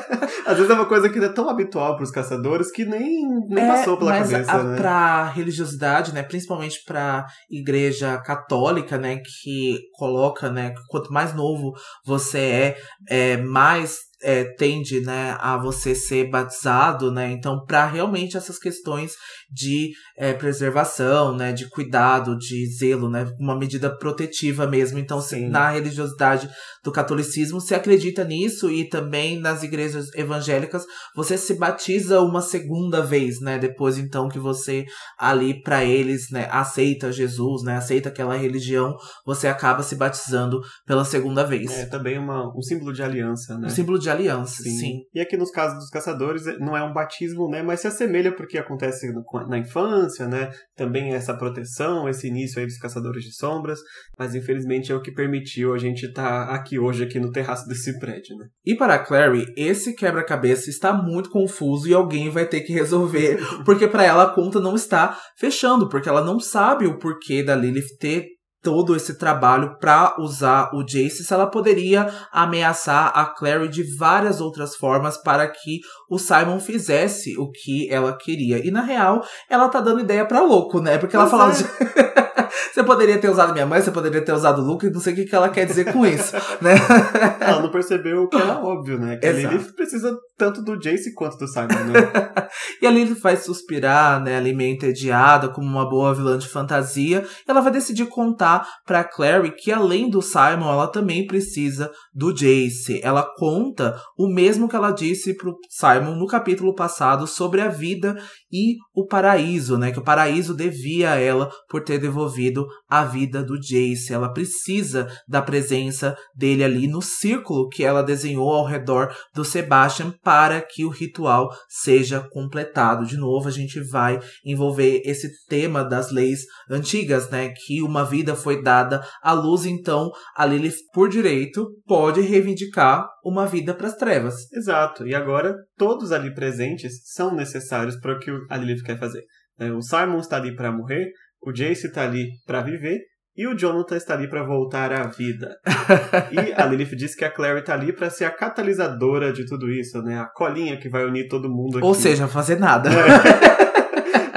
Às vezes é uma coisa que é tão habitual para os caçadores que nem, nem É, passou pela mas cabeça, a, né? pra religiosidade, né, principalmente pra igreja católica, né, que coloca, né, que quanto mais novo você é, é mais é, tende, né, a você ser batizado, né, então para realmente essas questões de é, preservação, né, de cuidado, de zelo, né, uma medida protetiva mesmo, então se- na religiosidade do catolicismo se acredita nisso e também nas igrejas evangélicas você se batiza uma segunda vez, né? Depois então que você ali pra eles, né, aceita Jesus, né, aceita aquela religião, você acaba se batizando pela segunda vez. É também uma, um símbolo de aliança, né? Um símbolo de aliança, sim. E aqui nos casos dos caçadores, é- não é um batismo, né? Mas se assemelha porque acontece na infância, né? Também essa proteção, esse início aí dos caçadores de sombras. Mas infelizmente é o que permitiu a gente estar aqui hoje, aqui no terraço desse prédio, né? E para a Clary, esse quebra-cabeça está muito confuso e alguém vai ter que resolver, porque para ela a conta não está fechando, porque ela não sabe o porquê da Lilith ter todo esse trabalho para usar o Jace, se ela poderia ameaçar a Clary de várias outras formas para que o Simon fizesse o que ela queria. E na real, ela tá dando ideia para louco, né? Porque ela Pois falava é. Você poderia ter usado minha mãe, você poderia ter usado o Luke, não sei o que que ela quer dizer com isso, né? Ela não percebeu o que era óbvio, né? Que Exato. a Lilith precisa tanto do Jace quanto do Simon, né? E a Lily faz suspirar, né, ali meio entediada, como uma boa vilã de fantasia. E ela vai decidir contar pra Clary que além do Simon, ela também precisa do Jace. Ela conta o mesmo que ela disse pro Simon no capítulo passado sobre a vida e o paraíso, né, que o paraíso devia a ela por ter devolvido a vida do Jace. Ela precisa da presença dele ali no círculo que ela desenhou ao redor do Sebastian para que o ritual seja completado. De novo, a gente vai envolver esse tema das leis antigas, né? Que uma vida foi dada à luz, então a Lilith, por direito, pode reivindicar uma vida para as trevas. Exato. E agora, todos ali presentes são necessários para o que a Lilith quer fazer. É, O Simon está ali para morrer, o Jace está ali para viver, e o Jonathan está ali para voltar à vida. E a Lilith diz que a Clary está ali para ser a catalisadora de tudo isso, né? A colinha que vai unir todo mundo aqui. Ou seja, fazer nada.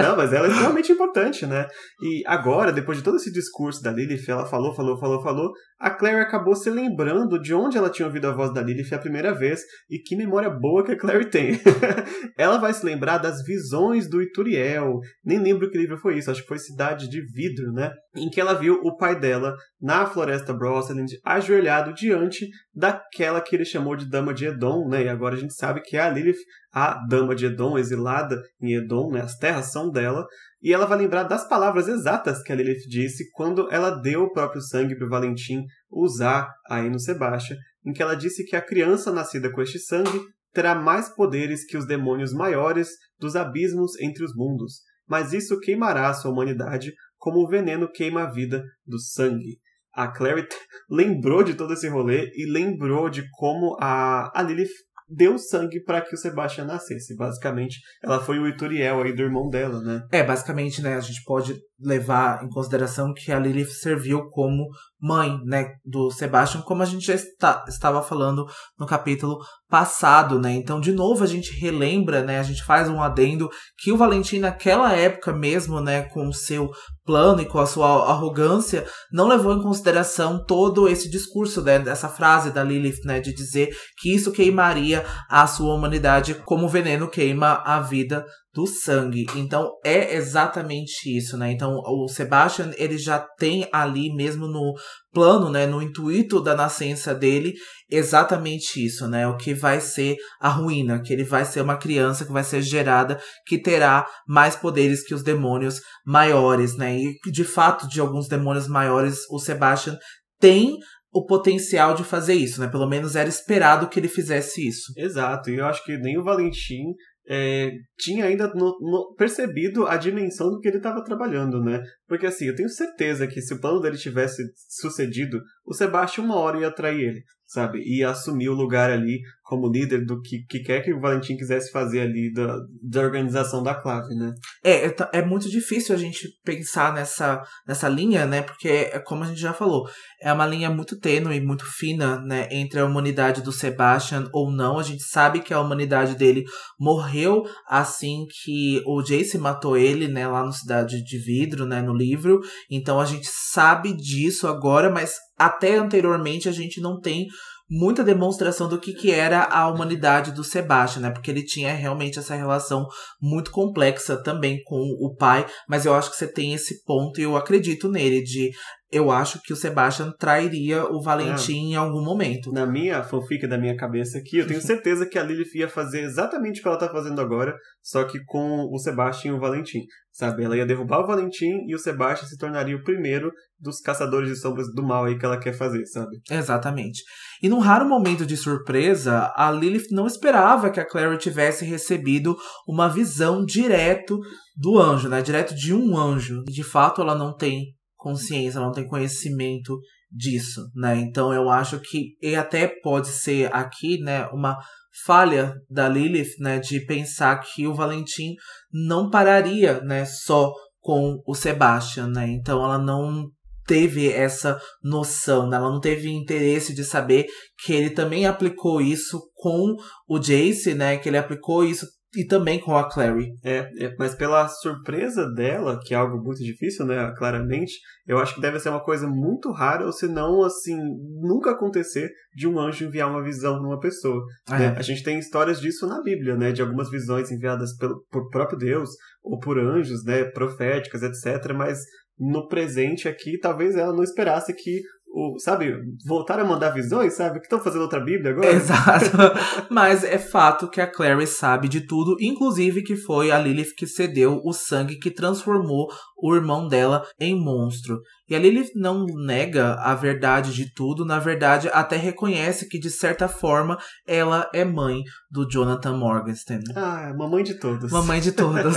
Não, mas ela é extremamente importante, né? E agora, depois de todo esse discurso da Lilith, ela falou, falou, falou, falou, a Clary acabou se lembrando de onde ela tinha ouvido a voz da Lilith a primeira vez, e que memória boa que a Clary tem. ela vai se lembrar das visões do Ituriel, nem lembro que livro foi isso, acho que foi Cidade de Vidro, né? Em que ela viu o pai dela na floresta Brosland, ajoelhado diante daquela que ele chamou de Dama de Edom, né? E agora a gente sabe que é a Lilith, a Dama de Edom, exilada em Edom, né? As terras são dela. E ela vai lembrar das palavras exatas que a Lilith disse quando ela deu o próprio sangue para o Valentim usar aí no Sebastian, em que ela disse que a criança nascida com este sangue terá mais poderes que os demônios maiores dos abismos entre os mundos, mas isso queimará a sua humanidade como o veneno queima a vida do sangue. A Clary lembrou de todo esse rolê e lembrou de como a, a Lilith deu sangue para que o Sebastian nascesse. Basicamente, ela foi o Ituriel aí do irmão dela, né? É, basicamente, né, a gente pode levar em consideração que a Lilith serviu como mãe, né, do Sebastian, como a gente já está, estava falando no capítulo passado, né? Então, de novo, a gente relembra, né, a gente faz um adendo que o Valentim naquela época mesmo, né, com o seu plano e com a sua arrogância, não levou em consideração todo esse discurso, né, dessa frase da Lilith, né, de dizer que isso queimaria a sua humanidade como o veneno queima a vida do sangue. Então é exatamente isso, né? Então o Sebastian ele já tem ali mesmo no plano, né, no intuito da nascença dele, exatamente isso, né? O que vai ser a ruína, que ele vai ser uma criança que vai ser gerada, que terá mais poderes que os demônios maiores, né? E de fato, de alguns demônios maiores, o Sebastian tem o potencial de fazer isso, né? Pelo menos era esperado que ele fizesse isso. Exato, e eu acho que nem o Valentim é, tinha ainda no- no- percebido a dimensão do que ele estava trabalhando, né? Porque assim, eu tenho certeza que se o plano dele tivesse sucedido, o Sebastião uma hora ia trair ele, sabe? Ia assumir o lugar ali como líder do que, que quer que o Valentim quisesse fazer ali da, da organização da clave, né? É, é, é, muito difícil a gente pensar nessa, nessa linha, né? Porque, é como a gente já falou, é uma linha muito tênue, muito fina, né? Entre a humanidade do Sebastian ou não. A gente sabe que a humanidade dele morreu assim que o Jace matou ele, né? Lá no Cidade de Vidro, né? No livro. Então a gente sabe disso agora, mas até anteriormente a gente não tem muita demonstração do que, que era a humanidade do Sebastian, né? Porque ele tinha realmente essa relação muito complexa também com o pai, mas eu acho que você tem esse ponto e eu acredito nele de eu acho que o Sebastian trairia o Valentim é. em algum momento. Na minha fanfic da minha cabeça aqui, eu tenho certeza que a Lilith ia fazer exatamente o que ela tá fazendo agora, só que com o Sebastian e o Valentim. Sabe? Ela ia derrubar o Valentim e o Sebastian se tornaria o primeiro dos caçadores de sombras do mal aí que ela quer fazer, sabe? Exatamente. E num raro momento de surpresa, a Lilith não esperava que a Clary tivesse recebido uma visão direto do anjo, né? Direto de um anjo. De fato, ela não tem consciência, ela não tem conhecimento disso, né? Então eu acho que e até pode ser aqui, né, uma falha da Lilith, né, de pensar que o Valentim não pararia, né, só com o Sebastian, né? Então ela não teve essa noção, né? ela não teve interesse de saber que ele também aplicou isso com o Jace, né? Que ele aplicou isso e também com a Clary. É, é, mas pela surpresa dela, que é algo muito difícil, né, claramente, eu acho que deve ser uma coisa muito rara, ou se não, assim, nunca acontecer de um anjo enviar uma visão numa pessoa. Ah, né? é. A gente tem histórias disso na Bíblia, né, de algumas visões enviadas pelo, por próprio Deus, ou por anjos, né, proféticas, etc., mas no presente aqui, talvez ela não esperasse que o, sabe, voltar a mandar visões, sabe? Que estão fazendo outra Bíblia agora. Exato. Mas é fato que a Clary sabe de tudo, inclusive que foi a Lilith que cedeu o sangue que transformou o irmão dela em monstro. E a Lilith não nega a verdade de tudo, na verdade, até reconhece que, de certa forma, ela é mãe do Jonathan Morgenstern. Ah, mamãe de todos. Mamãe de todos.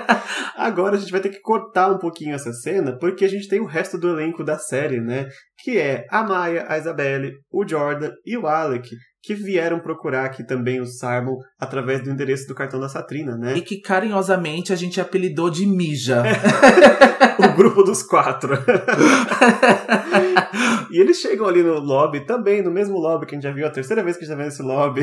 Agora a gente vai ter que cortar um pouquinho essa cena, porque a gente tem o resto do elenco da série, né? Que é a Maya, a Isabelle, o Jordan e o Alec, que vieram procurar aqui também o Simon através do endereço do cartão da Satrina, né? E que carinhosamente a gente apelidou de Mija. É. o grupo dos quatro. e eles chegam ali no lobby, também no mesmo lobby que a gente já viu, a terceira vez que a gente tá vendo esse lobby.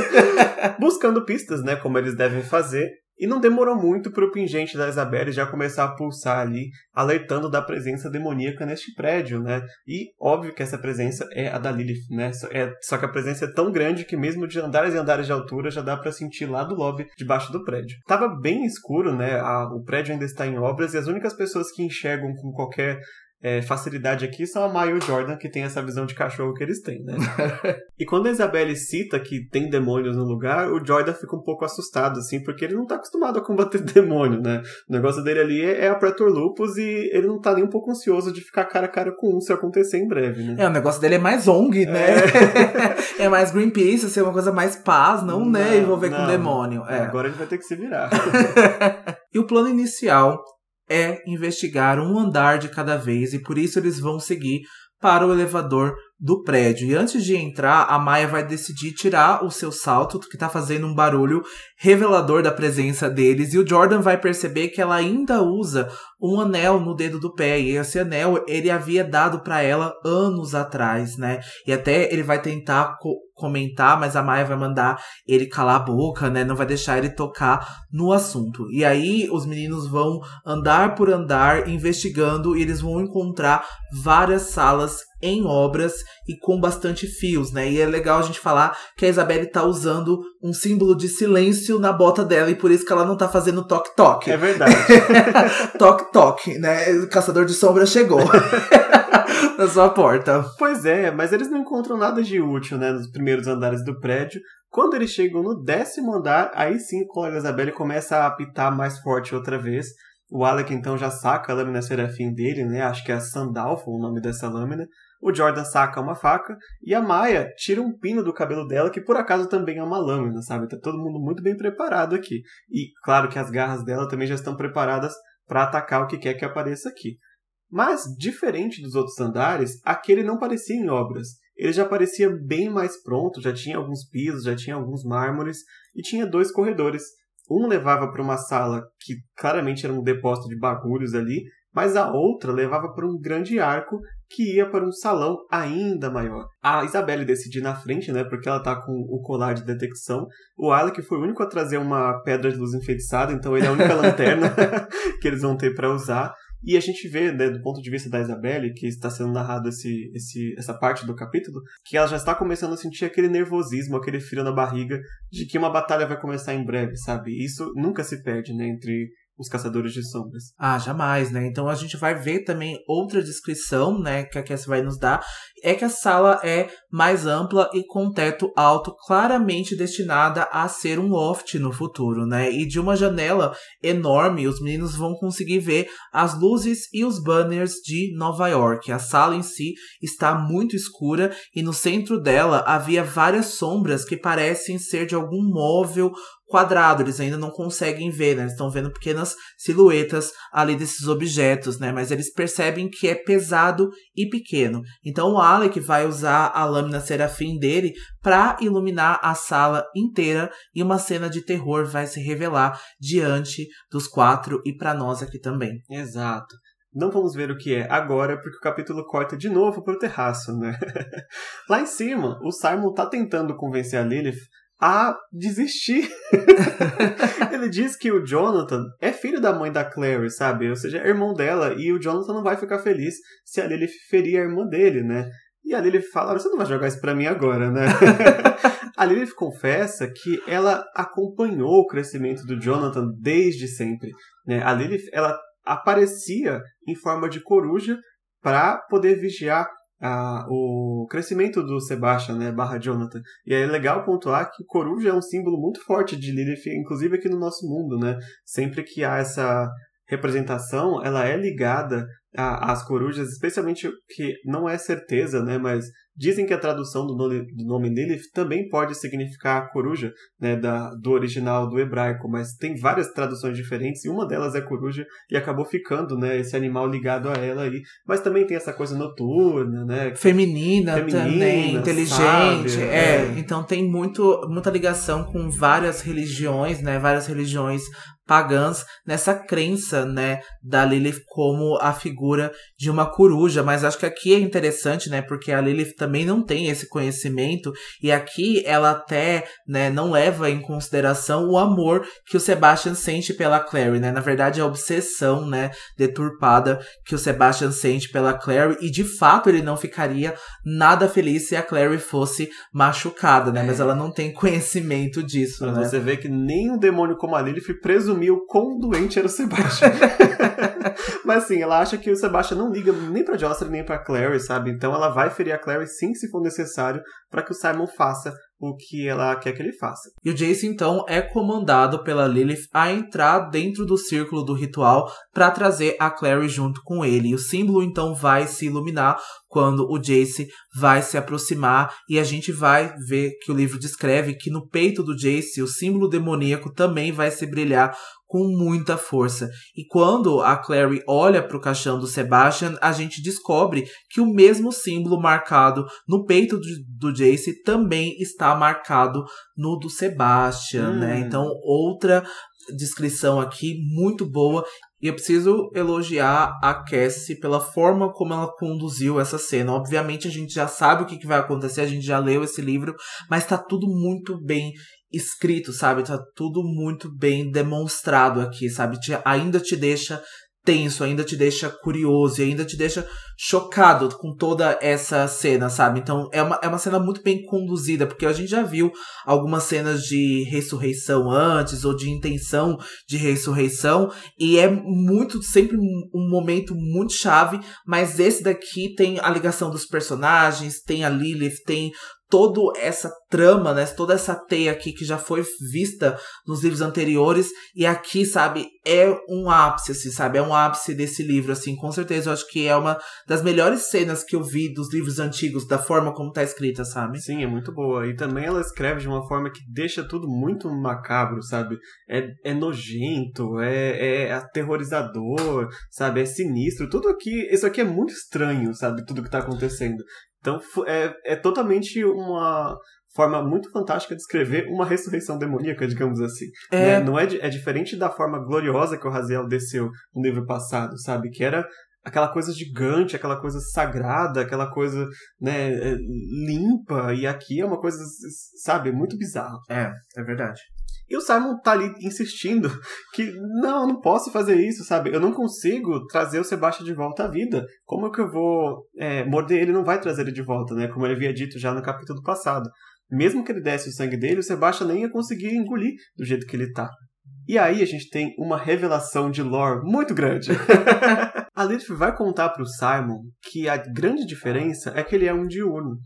Buscando pistas, né? Como eles devem fazer. E não demorou muito para o pingente da Isabelle já começar a pulsar ali, alertando da presença demoníaca neste prédio, né? E óbvio que essa presença é a da Lilith, né? É, só que a presença é tão grande que mesmo de andares e andares de altura já dá para sentir lá do lobby debaixo do prédio. Tava bem escuro, né? A, o prédio ainda está em obras e as únicas pessoas que enxergam com qualquer é, facilidade aqui são a Maya e o Jordan, que tem essa visão de cachorro que eles têm, né? e quando a Isabelle cita que tem demônios no lugar, o Jordan fica um pouco assustado, assim, porque ele não tá acostumado a combater demônio, né? O negócio dele ali é, é a Pretor Lupus e ele não tá nem um pouco ansioso de ficar cara a cara com um se acontecer em breve, né? É, o negócio dele é mais ONG, né? É, é mais Greenpeace, ser uma coisa mais paz, não, né, não né, envolver não. com demônio. É. Agora ele vai ter que se virar. e o plano inicial é investigar um andar de cada vez e por isso eles vão seguir para o elevador do prédio. E antes de entrar, a Maia vai decidir tirar o seu salto, que está fazendo um barulho revelador da presença deles. E o Jordan vai perceber que ela ainda usa um anel no dedo do pé. E esse anel ele havia dado para ela anos atrás, né? E até ele vai tentar co comentar, mas a Maia vai mandar ele calar a boca, né? Não vai deixar ele tocar no assunto. E aí os meninos vão andar por andar investigando e eles vão encontrar várias salas em obras e com bastante fios, né? E é legal a gente falar que a Isabelle tá usando um símbolo de silêncio na bota dela e por isso que ela não tá fazendo toque-toque. É verdade. toque-toque, né? O caçador de sombra chegou. na sua porta. Pois é, mas eles não encontram nada de útil, né, nos primeiros andares do prédio. Quando eles chegam no décimo andar, aí sim o colega Isabelle começa a apitar mais forte outra vez. O Alec então já saca a lâmina serafim dele, né? Acho que é a Sandalfo o nome dessa lâmina. O Jordan saca uma faca e a Maya tira um pino do cabelo dela, que por acaso também é uma lâmina, sabe? Tá todo mundo muito bem preparado aqui. E claro que as garras dela também já estão preparadas para atacar o que quer que apareça aqui. Mas, diferente dos outros andares, aquele não parecia em obras. ele já parecia bem mais pronto, já tinha alguns pisos, já tinha alguns mármores e tinha dois corredores. Um levava para uma sala que claramente era um depósito de bagulhos ali, mas a outra levava para um grande arco que ia para um salão ainda maior. A Isabelle decide na frente, né, porque ela tá com o colar de detecção. O Alec foi o único a trazer uma pedra de luz enfeitiçada, então ele é a única lanterna que eles vão ter para usar. E a gente vê, né, do ponto de vista da Isabelle, que está sendo narrado esse, esse, essa parte do capítulo, que ela já está começando a sentir aquele nervosismo, aquele frio na barriga de que uma batalha vai começar em breve, sabe? Isso nunca se perde, né, entre os caçadores de sombras. Ah, jamais, né? Então a gente vai ver também outra descrição, né, que a Cass vai nos dar, é que a sala é mais ampla e com teto alto, claramente destinada a ser um loft no futuro, né? E de uma janela enorme, os meninos vão conseguir ver as luzes e os banners de Nova York. A sala em si está muito escura e no centro dela havia várias sombras que parecem ser de algum móvel quadrado, eles ainda não conseguem ver, né? Eles estão vendo pequenas silhuetas ali desses objetos, né? Mas eles percebem que é pesado e pequeno. Então o Alec vai usar a lâmina serafim dele para iluminar a sala inteira e uma cena de terror vai se revelar diante dos quatro e para nós aqui também. Exato. Não vamos ver o que é agora, porque o capítulo corta de novo pro terraço, né? Lá em cima, o Simon tá tentando convencer a Lilith a desistir. ele diz que o Jonathan é filho da mãe da Clary, sabe? Ou seja, é irmão dela, e o Jonathan não vai ficar feliz se a Lilith ferir a irmã dele, né? E a Lilith fala, você não vai jogar isso pra mim agora, né? a Lilith confessa que ela acompanhou o crescimento do Jonathan desde sempre. Né? A Lilith, ela aparecia em forma de coruja para poder vigiar a, o crescimento do Sebastian, né, barra Jonathan. E é legal pontuar que coruja é um símbolo muito forte de Lilith, inclusive aqui no nosso mundo, né? Sempre que há essa representação, ela é ligada às corujas, especialmente que não é certeza, né, mas Dizem que a tradução do nome, do nome Lilith também pode significar coruja, né, da, do original do hebraico, mas tem várias traduções diferentes e uma delas é coruja e acabou ficando, né, esse animal ligado a ela aí. Mas também tem essa coisa noturna, né? Feminina, feminina também, inteligente. Sábia, é, é, então tem muito, muita ligação com várias religiões, né, várias religiões pagãs nessa crença, né, da Lilith como a figura de uma coruja, mas acho que aqui é interessante, né, porque a Lilith também não tem esse conhecimento e aqui ela até, né, não leva em consideração o amor que o Sebastian sente pela Clary, né? Na verdade, a obsessão, né, deturpada que o Sebastian sente pela Clary e de fato ele não ficaria nada feliz se a Clary fosse machucada, né? É. Mas ela não tem conhecimento disso, né? Você vê que nem um demônio como a Lilith presumiu quão doente era o Sebastian. Mas assim, ela acha que o Sebastian não liga nem pra Jocelyn nem pra Clary, sabe? Então ela vai ferir a Clary sim se for necessário para que o Simon faça o que ela quer que ele faça. E o Jace então é comandado pela Lilith a entrar dentro do círculo do ritual para trazer a Clary junto com ele. E o símbolo então vai se iluminar quando o Jace vai se aproximar e a gente vai ver que o livro descreve que no peito do Jace o símbolo demoníaco também vai se brilhar com muita força. E quando a Clary olha para o caixão do Sebastian, a gente descobre que o mesmo símbolo marcado no peito do, do Jace também está marcado no do Sebastian, né? hum. né? Então, outra descrição aqui muito boa e eu preciso elogiar a Cassie pela forma como ela conduziu essa cena. Obviamente a gente já sabe o que, vai acontecer, a gente já leu esse livro, mas tá tudo muito bem escrito, sabe? Tá tudo muito bem demonstrado aqui, sabe? Te, ainda te deixa tenso, ainda te deixa curioso e ainda te deixa chocado com toda essa cena, sabe? Então é uma, é uma cena muito bem conduzida, porque a gente já viu algumas cenas de ressurreição antes, ou de intenção de ressurreição, e é muito, sempre um momento muito chave, mas esse daqui tem a ligação dos personagens, tem a Lilith, tem toda essa trama, né? Toda essa teia aqui que já foi vista nos livros anteriores. E aqui, sabe, é um ápice, assim, sabe? É um ápice desse livro, assim. Com certeza, eu acho que é uma das melhores cenas que eu vi dos livros antigos, da forma como tá escrita, sabe? Sim, é muito boa. E também ela escreve de uma forma que deixa tudo muito macabro, sabe? É, é nojento, é, é aterrorizador, sabe? É sinistro. Tudo aqui, isso aqui é muito estranho, sabe? Tudo que tá acontecendo. Então é, é totalmente uma forma muito fantástica de escrever uma ressurreição demoníaca, digamos assim. É, né? Não é, é diferente da forma gloriosa que o Raziel desceu no livro passado, sabe? Que era aquela coisa gigante, aquela coisa sagrada, aquela coisa né, é, limpa, e aqui é uma coisa, sabe, muito bizarra. É, é verdade. E o Simon tá ali insistindo que não, não posso fazer isso, sabe? Eu não consigo trazer o Sebastian de volta à vida. Como é que eu vou é, morder ele? Não vai trazer ele de volta, né? Como ele havia dito já no capítulo passado. Mesmo que ele desse o sangue dele, o Sebastian nem ia conseguir engolir do jeito que ele tá. E aí a gente tem uma revelação de lore muito grande. a Lilith vai contar para o Simon que a grande diferença é que ele é um diurno.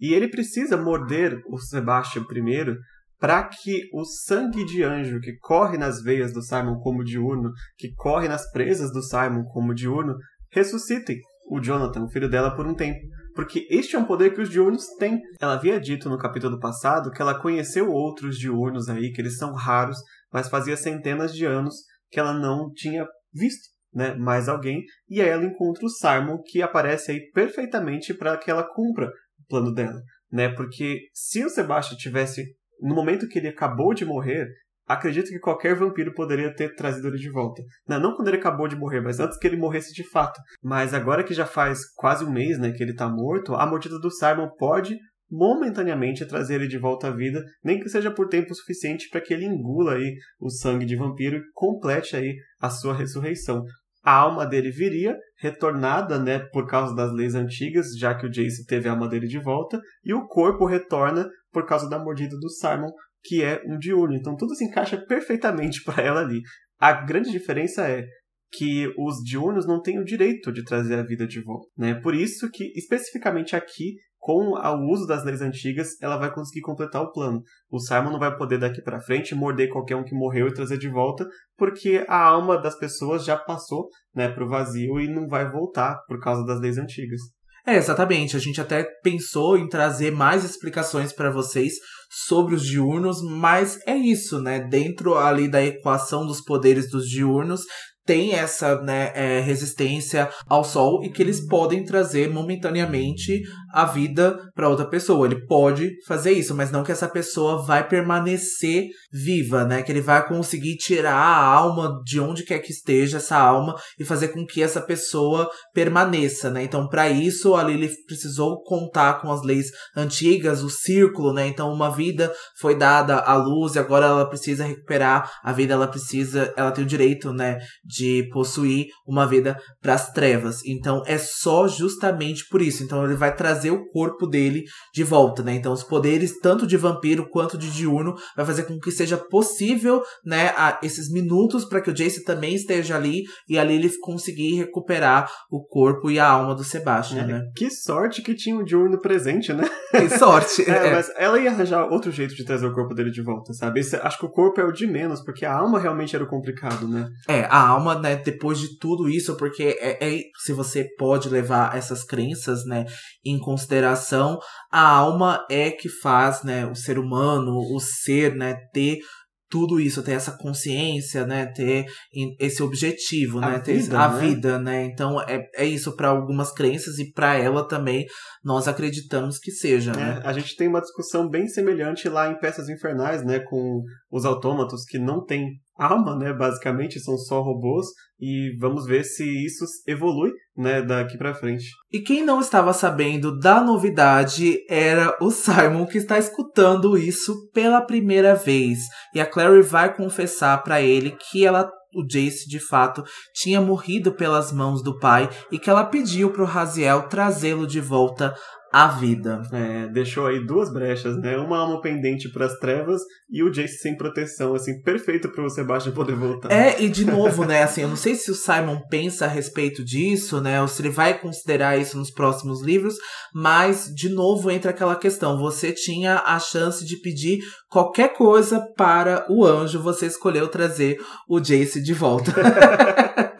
E ele precisa morder o Sebastian primeiro para que o sangue de anjo que corre nas veias do Simon como diurno, que corre nas presas do Simon como diurno, ressuscitem o Jonathan, o filho dela, por um tempo. Porque este é um poder que os diurnos têm. Ela havia dito no capítulo passado que ela conheceu outros diurnos aí, que eles são raros, mas fazia centenas de anos que ela não tinha visto né, mais alguém. E aí ela encontra o Simon, que aparece aí perfeitamente para que ela cumpra o plano dela. Né? Porque se o Sebastian tivesse no momento que ele acabou de morrer, acredito que qualquer vampiro poderia ter trazido ele de volta. Não, não quando ele acabou de morrer, mas antes que ele morresse de fato. Mas agora que já faz quase um mês né, que ele está morto, a mordida do Simon pode momentaneamente trazer ele de volta à vida, nem que seja por tempo suficiente para que ele engula aí o sangue de vampiro e complete aí a sua ressurreição. A alma dele viria, retornada, né, por causa das leis antigas, já que o Jace teve a alma dele de volta, e o corpo retorna por causa da mordida do Simon, que é um diurno. Então tudo se encaixa perfeitamente para ela ali. A grande diferença é que os diurnos não têm o direito de trazer a vida de volta, né? Por isso que especificamente aqui com o uso das leis antigas, ela vai conseguir completar o plano. O Simon não vai poder daqui para frente morder qualquer um que morreu e trazer de volta, porque a alma das pessoas já passou, né, pro vazio e não vai voltar por causa das leis antigas. É, exatamente. A gente até pensou em trazer mais explicações para vocês sobre os diurnos, mas é isso, né? Dentro ali da equação dos poderes dos diurnos, tem essa né, é, resistência ao sol e que eles podem trazer momentaneamente a vida para outra pessoa. Ele pode fazer isso, mas não que essa pessoa vai permanecer viva, né? Que ele vai conseguir tirar a alma de onde quer que esteja essa alma e fazer com que essa pessoa permaneça, né? Então, para isso, a Lilith precisou contar com as leis antigas, o círculo, né? Então, uma vida foi dada à luz e agora ela precisa recuperar a vida, ela precisa, ela tem o direito, né, de possuir uma vida para as trevas. Então, é só justamente por isso. Então, ele vai trazer o corpo dele de volta, né? Então, os poderes tanto de vampiro quanto de diurno vai fazer com que seja possível, né, a, esses minutos para que o Jace também esteja ali e ali ele conseguir recuperar o corpo e a alma do Sebastian, é, né? Que sorte que tinha o diurno presente, né? Que sorte. é, é, mas ela ia arranjar outro jeito de trazer o corpo dele de volta, sabe? Esse, acho que o corpo é o de menos, porque a alma realmente era o complicado, né? É, a alma, né, depois de tudo isso, porque é, é se você pode levar essas crenças, né, em consideração, a alma é que faz, né, o ser humano, o ser, né, ter tudo isso, ter essa consciência, né, ter esse objetivo, a né, ter vida, a né? vida, né? Então é, é isso para algumas crenças e para ela também nós acreditamos que seja, né? É, a gente tem uma discussão bem semelhante lá em Peças Infernais, né, com os autômatos que não têm alma, né, basicamente são só robôs e vamos ver se isso evolui, né, daqui para frente. E quem não estava sabendo da novidade era o Simon que está escutando isso pela primeira vez. E a Clary vai confessar para ele que ela o Jace de fato tinha morrido pelas mãos do pai e que ela pediu para o Raziel trazê-lo de volta à vida. É, deixou aí duas brechas, né? Uma alma pendente para as trevas e o Jace sem proteção, assim, perfeito para o Sebastian poder voltar. É, e de novo, né, assim, eu não sei se o Simon pensa a respeito disso, né, ou se ele vai considerar isso nos próximos livros, mas de novo entra aquela questão, você tinha a chance de pedir qualquer coisa para o anjo, você escolheu trazer o Jace de volta.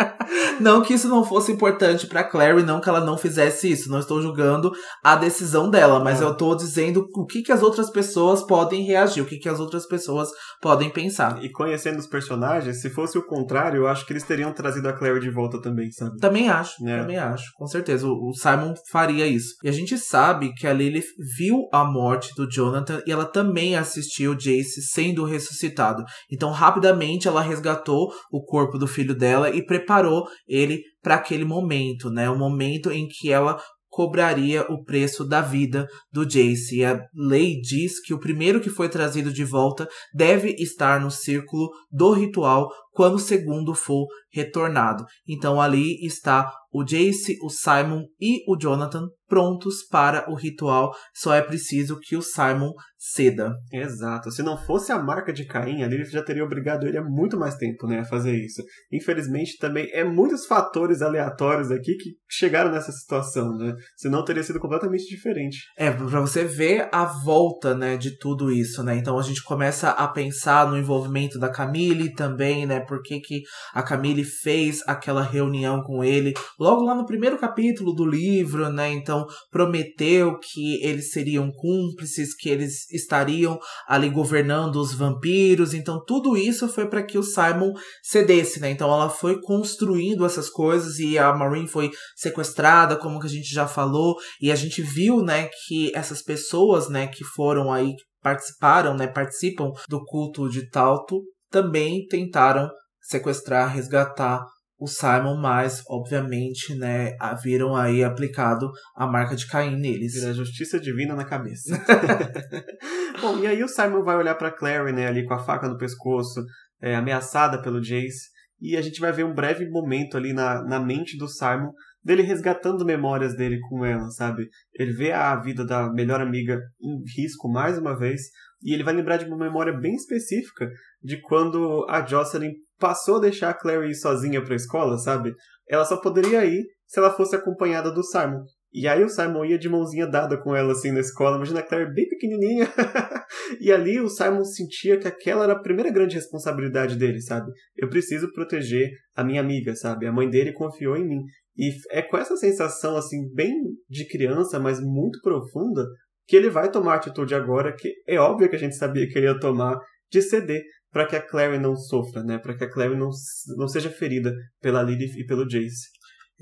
não que isso não fosse importante pra Clary, não que ela não fizesse isso. Não estou julgando a decisão dela, mas é. eu tô dizendo o que, que as outras pessoas podem reagir, o que, que as outras pessoas podem pensar. E conhecendo os personagens, se fosse o contrário, eu acho que eles teriam trazido a Clary de volta também, sabe? Também acho, é. também acho, com certeza. O, o Simon faria isso. E a gente sabe que a Lily viu a morte do Jonathan e ela também assistiu Jace sendo ressuscitado. Então, rapidamente, ela resgatou o corpo do filho dela e preparou ele para aquele momento, né? O momento em que ela cobraria o preço da vida do Jace. E a lei diz que o primeiro que foi trazido de volta deve estar no círculo do ritual quando o segundo for retornado. Então ali está o Jace, o Simon e o Jonathan prontos para o ritual. Só é preciso que o Simon ceda. Exato. Se não fosse a marca de Caim, a Lilith já teria obrigado ele há muito mais tempo, né, a fazer isso. Infelizmente, também é muitos fatores aleatórios aqui que chegaram nessa situação, né? Senão teria sido completamente diferente. É, para você ver a volta, né, de tudo isso, né? Então a gente começa a pensar no envolvimento da Camille também, né? Por que, que a Camille fez aquela reunião com ele logo lá no primeiro capítulo do livro, né? Então prometeu que eles seriam cúmplices, que eles estariam ali governando os vampiros. Então, tudo isso foi para que o Simon cedesse, né? Então, ela foi construindo essas coisas e a Maureen foi sequestrada, como que a gente já falou, e a gente viu, né, que essas pessoas, né, que foram aí participaram, né, participam do culto de Talto, também tentaram sequestrar, resgatar o Simon, mas obviamente, né, viram aí aplicado a marca de Caim neles. Vira justiça divina na cabeça. Bom, e aí o Simon vai olhar para Clary, né, ali com a faca no pescoço, é, ameaçada pelo Jace, e a gente vai ver um breve momento ali na, na mente do Simon dele resgatando memórias dele com ela, sabe? Ele vê a vida da melhor amiga em risco mais uma vez, e ele vai lembrar de uma memória bem específica de quando a Jocelyn passou a deixar a Clary ir sozinha pra escola, sabe? Ela só poderia ir se ela fosse acompanhada do Simon. E aí o Simon ia de mãozinha dada com ela assim na escola, imagina a Claire bem pequenininha. e ali o Simon sentia que aquela era a primeira grande responsabilidade dele, sabe? Eu preciso proteger a minha amiga, sabe? A mãe dele confiou em mim. E é com essa sensação assim bem de criança, mas muito profunda, que ele vai tomar a atitude agora, que é óbvio que a gente sabia que ele ia tomar, de ceder para que a Clary não sofra, né? Para que a Clary não, não seja ferida pela Lilith e pelo Jace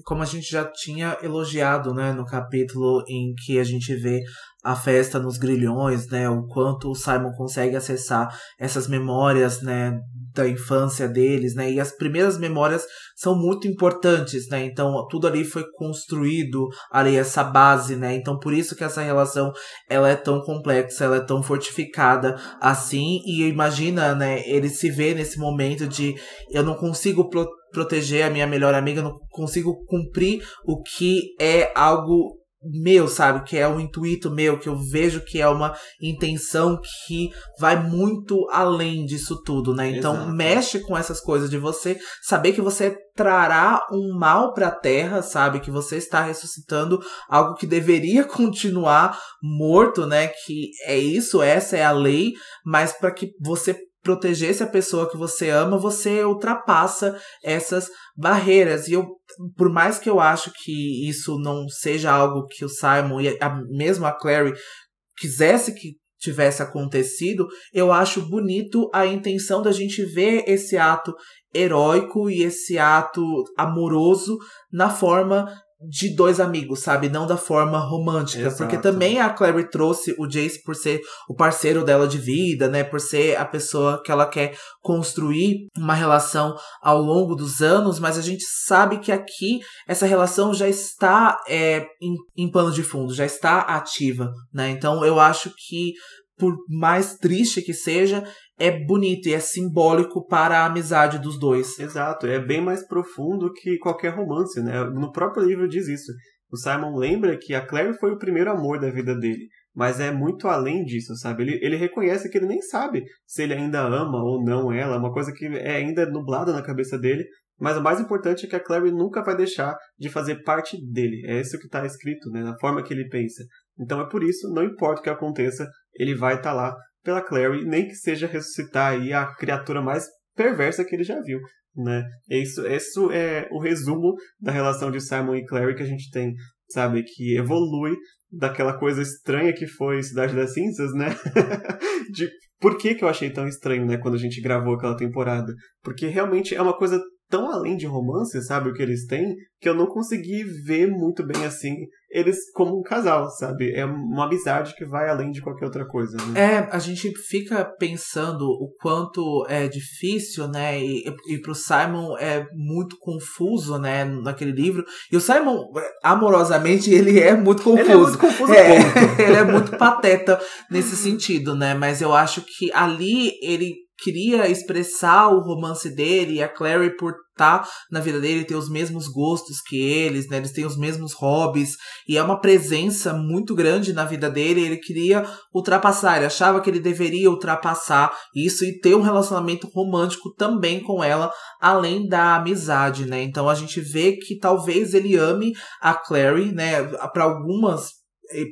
como a gente já tinha elogiado, né, no capítulo em que a gente vê a festa nos grilhões, né, o quanto o Simon consegue acessar essas memórias, né, da infância deles, né, e as primeiras memórias são muito importantes, né, então tudo ali foi construído, ali essa base, né, então por isso que essa relação, ela é tão complexa, ela é tão fortificada assim, e imagina, né, ele se vê nesse momento de eu não consigo proteger a minha melhor amiga, não consigo cumprir o que é algo meu, sabe? Que é um intuito meu, que eu vejo que é uma intenção que vai muito além disso tudo, né? Então Exato. mexe com essas coisas de você saber que você trará um mal para a terra, sabe? Que você está ressuscitando algo que deveria continuar morto, né? Que é isso, essa é a lei, mas para que você protegesse a pessoa que você ama, você ultrapassa essas barreiras. E eu, por mais que eu acho que isso não seja algo que o Simon e a, mesmo a Clary quisesse que tivesse acontecido, eu acho bonito a intenção da gente ver esse ato heróico e esse ato amoroso na forma de dois amigos, sabe? Não da forma romântica. Exato. Porque também a Clary trouxe o Jace por ser o parceiro dela de vida, né? Por ser a pessoa que ela quer construir uma relação ao longo dos anos, mas a gente sabe que aqui essa relação já está é, em, em pano de fundo, já está ativa, né? Então eu acho que por mais triste que seja, é bonito e é simbólico para a amizade dos dois. Exato, é bem mais profundo que qualquer romance, né? No próprio livro diz isso. O Simon lembra que a Claire foi o primeiro amor da vida dele, mas é muito além disso, sabe? Ele, ele reconhece que ele nem sabe se ele ainda ama ou não ela, uma coisa que é ainda nublada na cabeça dele, mas o mais importante é que a Clary nunca vai deixar de fazer parte dele. É isso que está escrito, né? Na forma que ele pensa. Então é por isso, não importa o que aconteça, ele vai estar tá lá pela Clary, nem que seja ressuscitar aí a criatura mais perversa que ele já viu. né? Isso, isso é o resumo da relação de Simon e Clary que a gente tem, sabe? Que evolui daquela coisa estranha que foi Cidade das Cinzas, né? de por que, que eu achei tão estranho, né, quando a gente gravou aquela temporada? Porque realmente é uma coisa tão além de romance, sabe, o que eles têm, que eu não consegui ver muito bem assim eles como um casal, sabe? É uma amizade que vai além de qualquer outra coisa. Né? É, a gente fica pensando o quanto é difícil, né? E, e pro Simon é muito confuso, né? Naquele livro. E o Simon, amorosamente, ele é muito confuso. Ele é muito confuso, é, ele é muito pateta nesse sentido, né? Mas eu acho que ali ele queria expressar o romance dele e a Clary por estar tá na vida dele ter os mesmos gostos que eles, né? Eles têm os mesmos hobbies e é uma presença muito grande na vida dele. Ele queria ultrapassar, ele achava que ele deveria ultrapassar isso e ter um relacionamento romântico também com ela, além da amizade, né? Então a gente vê que talvez ele ame a Clary, né? Para algumas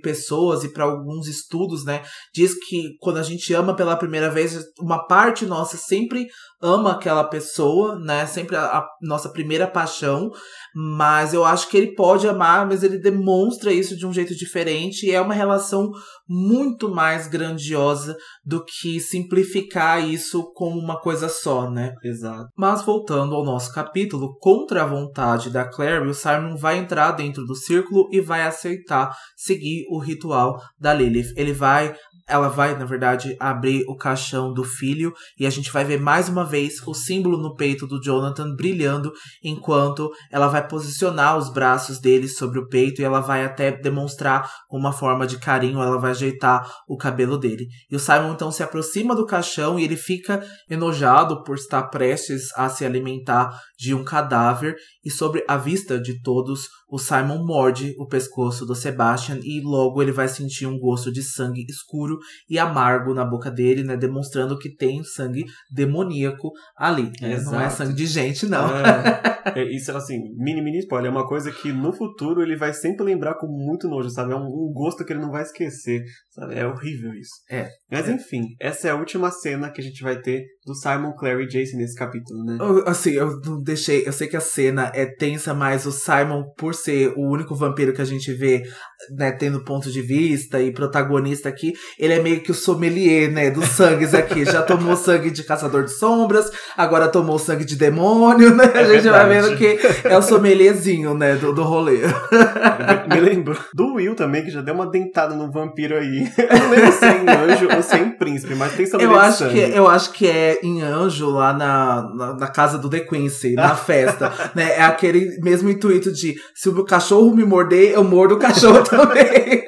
pessoas e para alguns estudos, né, diz que quando a gente ama pela primeira vez, uma parte nossa sempre ama aquela pessoa, né, sempre a, a, nossa primeira paixão, mas eu acho que ele pode amar, mas ele demonstra isso de um jeito diferente e é uma relação muito mais grandiosa do que simplificar isso como uma coisa só, né? Exato. Mas voltando ao nosso capítulo, contra a vontade da Clary, o Simon vai entrar dentro do círculo e vai aceitar seguir o ritual da Lilith. Ele vai ela vai, na verdade, abrir o caixão do filho e a gente vai ver mais uma vez o símbolo no peito do Jonathan brilhando enquanto ela vai posicionar os braços dele sobre o peito e ela vai até demonstrar uma forma de carinho, ela vai ajeitar o cabelo dele. E o Simon então se aproxima do caixão e ele fica enojado por estar prestes a se alimentar de um cadáver e sobre a vista de todos, o Simon morde o pescoço do Sebastian e logo ele vai sentir um gosto de sangue escuro e amargo na boca dele, né, demonstrando que tem sangue demoníaco ali. Né? Não é sangue de gente, não. É. É, isso, assim, mini, mini spoiler, é uma coisa que no futuro ele vai sempre lembrar com muito nojo, sabe? É um, um gosto que ele não vai esquecer, sabe? É horrível isso. É. Mas é. enfim, essa é a última cena que a gente vai ter do Simon, Clary e Jason nesse capítulo, né? Assim, eu não deixei. Eu sei que a cena é tensa, mas o Simon, por ser o único vampiro que a gente vê, né, tendo ponto de vista e protagonista aqui, ele é meio que o sommelier, né, dos sangues aqui. Já tomou sangue de caçador de sombras, agora tomou sangue de demônio, né? É a gente vai vendo que é o sommelierzinho, né, do, do rolê. Me lembro do Will também, que já deu uma dentada no vampiro aí. Eu não lembro se é em anjo ou se é em príncipe, mas tem sommelier eu acho que Eu acho que é em anjo, lá na, na, na casa do The Quincy, na festa. né? É aquele mesmo intuito de se o cachorro me morder, eu mordo o cachorro também.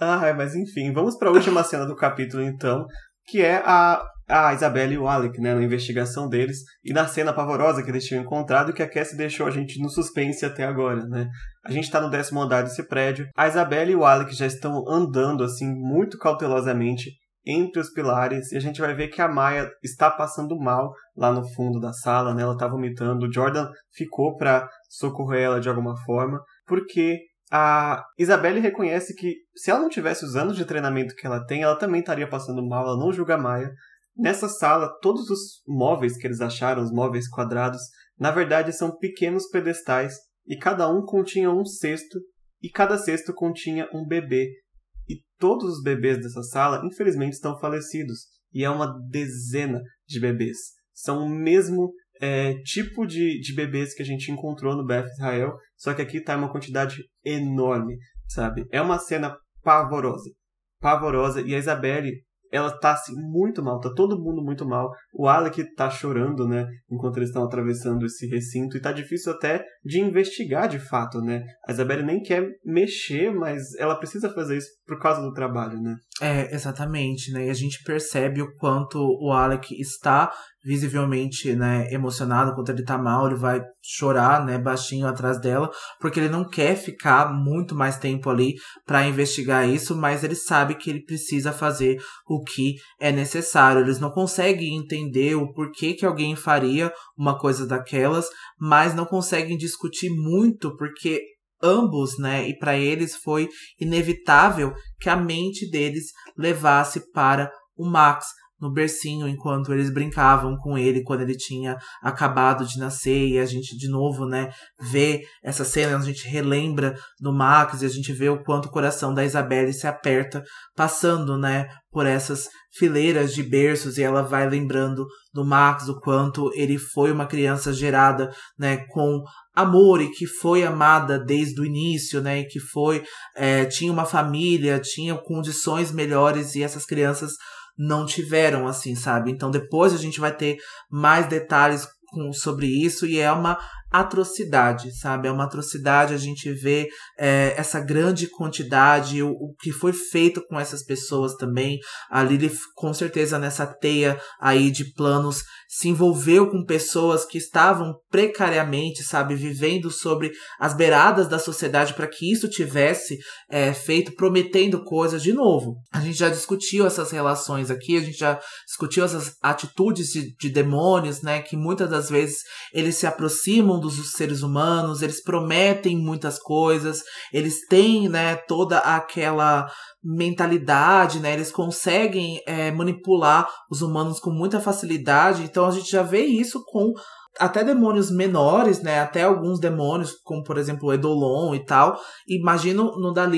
Ai, mas enfim, vamos para a última cena do capítulo então, que é a a Isabelle e o Alec, né, na investigação deles, e na cena pavorosa que eles tinham encontrado, que a Cassie deixou a gente no suspense até agora, né. A gente tá no décimo andar desse prédio, a Isabelle e o Alec já estão andando, assim, muito cautelosamente entre os pilares, e a gente vai ver que a Maia está passando mal lá no fundo da sala, né, ela tá vomitando, o Jordan ficou para socorrer ela de alguma forma, porque a Isabelle reconhece que se ela não tivesse os anos de treinamento que ela tem, ela também estaria passando mal, ela não julga a Maia, Nessa sala, todos os móveis que eles acharam, os móveis quadrados, na verdade são pequenos pedestais e cada um continha um cesto e cada cesto continha um bebê. E todos os bebês dessa sala, infelizmente, estão falecidos. E é uma dezena de bebês. São o mesmo é, tipo de, de bebês que a gente encontrou no Beth Israel, só que aqui está uma quantidade enorme, sabe? É uma cena pavorosa. Pavorosa. E a Isabelle ela tá assim muito mal, tá todo mundo muito mal. O Alec tá chorando, né, enquanto eles estão atravessando esse recinto e tá difícil até de investigar de fato, né? A Isabelle nem quer mexer, mas ela precisa fazer isso por causa do trabalho, né? É, exatamente, né? E a gente percebe o quanto o Alec está visivelmente, né, emocionado quando ele tá mal, ele vai chorar, né, baixinho atrás dela, porque ele não quer ficar muito mais tempo ali para investigar isso, mas ele sabe que ele precisa fazer o que é necessário. Eles não conseguem entender o porquê que alguém faria uma coisa daquelas, mas não conseguem discutir muito porque ambos, né, e para eles foi inevitável que a mente deles levasse para o Max, no bercinho enquanto eles brincavam com ele quando ele tinha acabado de nascer e a gente de novo, né, vê essa cena, a gente relembra do Max e a gente vê o quanto o coração da Isabelle se aperta passando, né, por essas fileiras de berços e ela vai lembrando do Max o quanto ele foi uma criança gerada, né, com amor e que foi amada desde o início, né, e que foi é, tinha uma família, tinha condições melhores e essas crianças não tiveram, assim, sabe? Então depois a gente vai ter mais detalhes com, sobre isso e é uma atrocidade, sabe? É uma atrocidade a gente ver é, essa grande quantidade, o, o, que foi feito com essas pessoas também. A Lilith, com certeza, nessa teia aí de planos, se envolveu com pessoas que estavam precariamente, sabe, vivendo sobre as beiradas da sociedade para que isso tivesse é, feito, prometendo coisas de novo. A gente já discutiu essas relações aqui, a gente já discutiu essas atitudes de, de demônios, né, que muitas das vezes eles se aproximam dos seres humanos, eles prometem muitas coisas, eles têm, né, toda aquela mentalidade, né? Eles conseguem é, manipular os humanos com muita facilidade. Então a gente já vê isso com até demônios menores, né? Até alguns demônios, como por exemplo o Edolon e tal. Imagino no da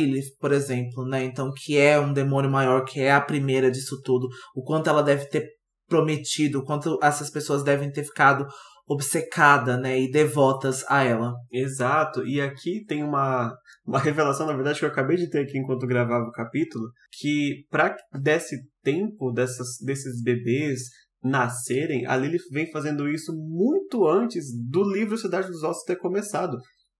por exemplo, né? Então, que é um demônio maior, que é a primeira disso tudo. O quanto ela deve ter prometido, o quanto essas pessoas devem ter ficado obcecada, né, e devotas a ela. Exato. E aqui tem uma, uma revelação, na verdade, que eu acabei de ter aqui enquanto gravava o capítulo, que para desse tempo dessas, desses bebês nascerem, a Lilith vem fazendo isso muito antes do livro Cidade dos Ossos ter começado.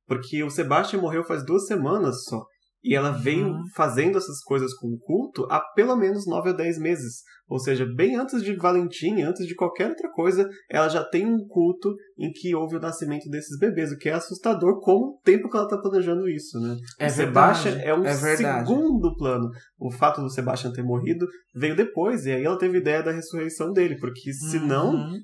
Porque o Sebastian morreu faz duas semanas só. E ela veio uhum. fazendo essas coisas com o culto há pelo menos 9 ou 10 meses. Ou seja, bem antes de Valentim, antes de qualquer outra coisa, ela já tem um culto em que houve o nascimento desses bebês, o que é assustador como o tempo que ela está planejando isso, né? É o Sebastian é um é segundo plano. O fato do Sebastian ter morrido veio depois, e aí ela teve ideia da ressurreição dele, porque senão uhum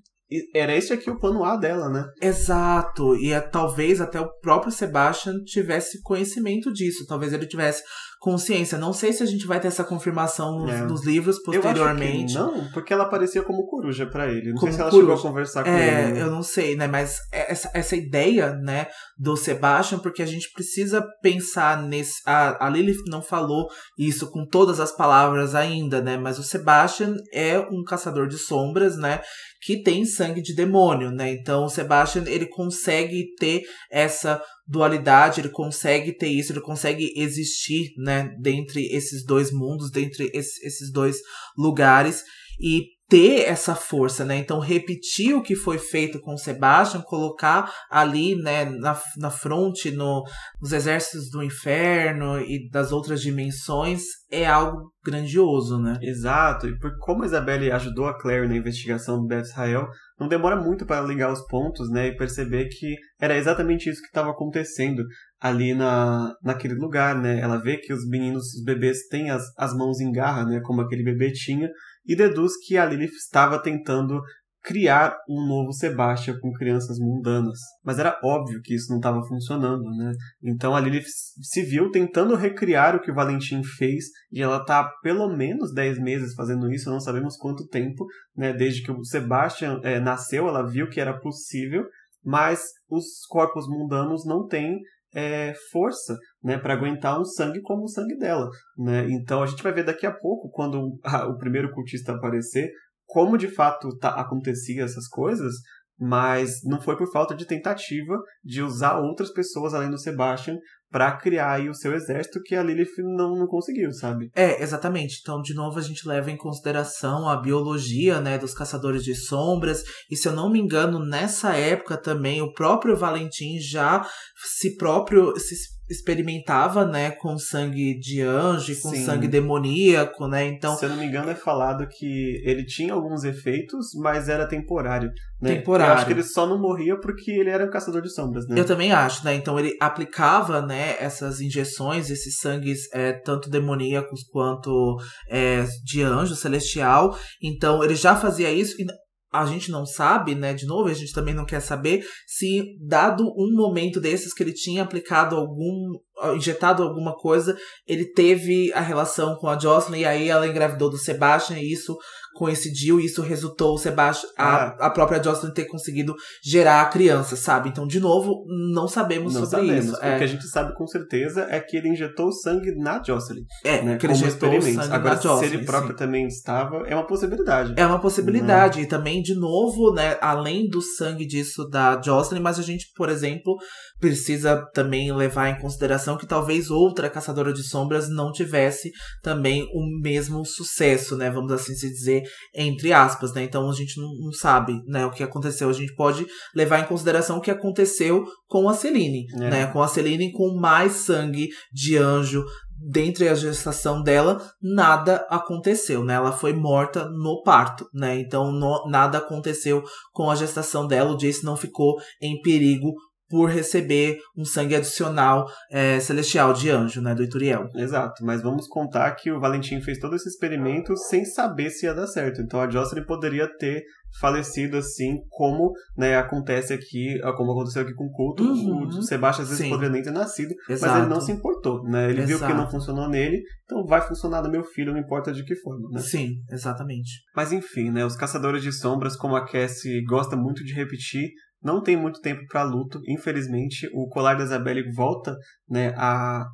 era esse aqui o plano A dela, né? Exato. E é, talvez até o próprio Sebastian tivesse conhecimento disso. Talvez ele tivesse consciência. Não sei se a gente vai ter essa confirmação nos, é. nos livros posteriormente. não, porque ela aparecia como coruja para ele. Não como sei se ela coruja. chegou a conversar com é, ele. Né? Eu não sei, né? Mas essa, essa ideia, né, do Sebastian, porque a gente precisa pensar nesse. A, a Lilith não falou isso com todas as palavras ainda, né? Mas o Sebastian é um caçador de sombras, né? Que tem sangue de demônio, né? Então o Sebastian ele consegue ter essa dualidade, ele consegue ter isso, ele consegue existir, né, dentre esses dois mundos, dentre esses dois lugares e ter essa força, né? Então repetir o que foi feito com Sebastian, colocar ali, né, na, na fronte, no, nos exércitos do inferno e das outras dimensões é algo grandioso, né? Exato. E por como a Isabelle ajudou a Claire na investigação do Beth Israel, não demora muito para ligar os pontos, né, e perceber que era exatamente isso que estava acontecendo ali na, naquele lugar, né? Ela vê que os meninos, os bebês têm as, as mãos em garra, né, como aquele bebê tinha, e deduz que a Lilith estava tentando criar um novo Sebastian com crianças mundanas. Mas era óbvio que isso não estava funcionando, né? Então a Lilith se viu tentando recriar o que o Valentim fez e ela está há pelo menos 10 meses fazendo isso, não sabemos quanto tempo, né? Desde que o Sebastian é, nasceu, ela viu que era possível, mas os corpos mundanos não têm é, força né, para aguentar um sangue como o sangue dela. Né? Então a gente vai ver daqui a pouco, quando a, o primeiro cultista aparecer, como de fato tá, acontecia essas coisas, mas não foi por falta de tentativa de usar outras pessoas além do Sebastian para criar aí o seu exército que a Lilith não, não conseguiu, sabe? É, exatamente. Então, de novo, a gente leva em consideração a biologia, né, dos caçadores de sombras. E se eu não me engano, nessa época também o próprio Valentim já se próprio se experimentava, né, com sangue de anjo com Sim. sangue demoníaco, né? Então, se eu não me engano, é falado que ele tinha alguns efeitos, mas era temporário, né? Temporário. Eu acho que ele só não morria porque ele era um caçador de sombras, né? Eu também acho, né? Então ele aplicava, né, essas injeções, esses sangues é, tanto demoníacos quanto é, de anjo celestial. Então ele já fazia isso e a gente não sabe, né? De novo, a gente também não quer saber se, dado um momento desses que ele tinha aplicado algum injetado alguma coisa, ele teve a relação com a Jocelyn e aí ela engravidou do Sebastian e isso coincidiu e isso resultou o Sebastian, a, Ah. a própria Jocelyn ter conseguido gerar a criança, sabe? Então, de novo, não sabemos Não sobre sabemos. isso. O É, que a gente sabe com certeza é que ele injetou sangue na Jocelyn. é né, que ele como injetou sangue Agora, na se Jocelyn, ele próprio sim. também estava, é uma possibilidade. É uma possibilidade. E também, de novo, né, além do sangue disso da Jocelyn, mas a gente, por exemplo, precisa também levar em consideração que talvez outra caçadora de sombras não tivesse também o mesmo sucesso, né? Vamos assim se dizer, entre aspas, né? Então a gente não, não sabe, né, o que aconteceu. A gente pode levar em consideração o que aconteceu com a Celine, É. né? Com a Celine com mais sangue de anjo dentre a gestação dela, nada aconteceu, né? Ela foi morta no parto, né? Então no- nada aconteceu com a gestação dela. O Jace não ficou em perigo por receber um sangue adicional é, celestial de anjo, né? Do Ituriel. Exato, mas vamos contar que o Valentim fez todo esse experimento sem saber se ia dar certo. Então a Jocelyn poderia ter falecido assim, como né, acontece aqui, como aconteceu aqui com o culto. Uhum. O Sebastião às vezes Sim. poderia nem ter nascido, Exato. mas ele não se importou, né? Ele viu que Exato. não funcionou nele, então vai funcionar no meu filho, não importa de que forma, né? Sim, exatamente. Mas enfim, né? Os caçadores de sombras, como a Cassie gosta muito de repetir, não tem muito tempo para luto. Infelizmente, o colar da Isabelle volta, né, a,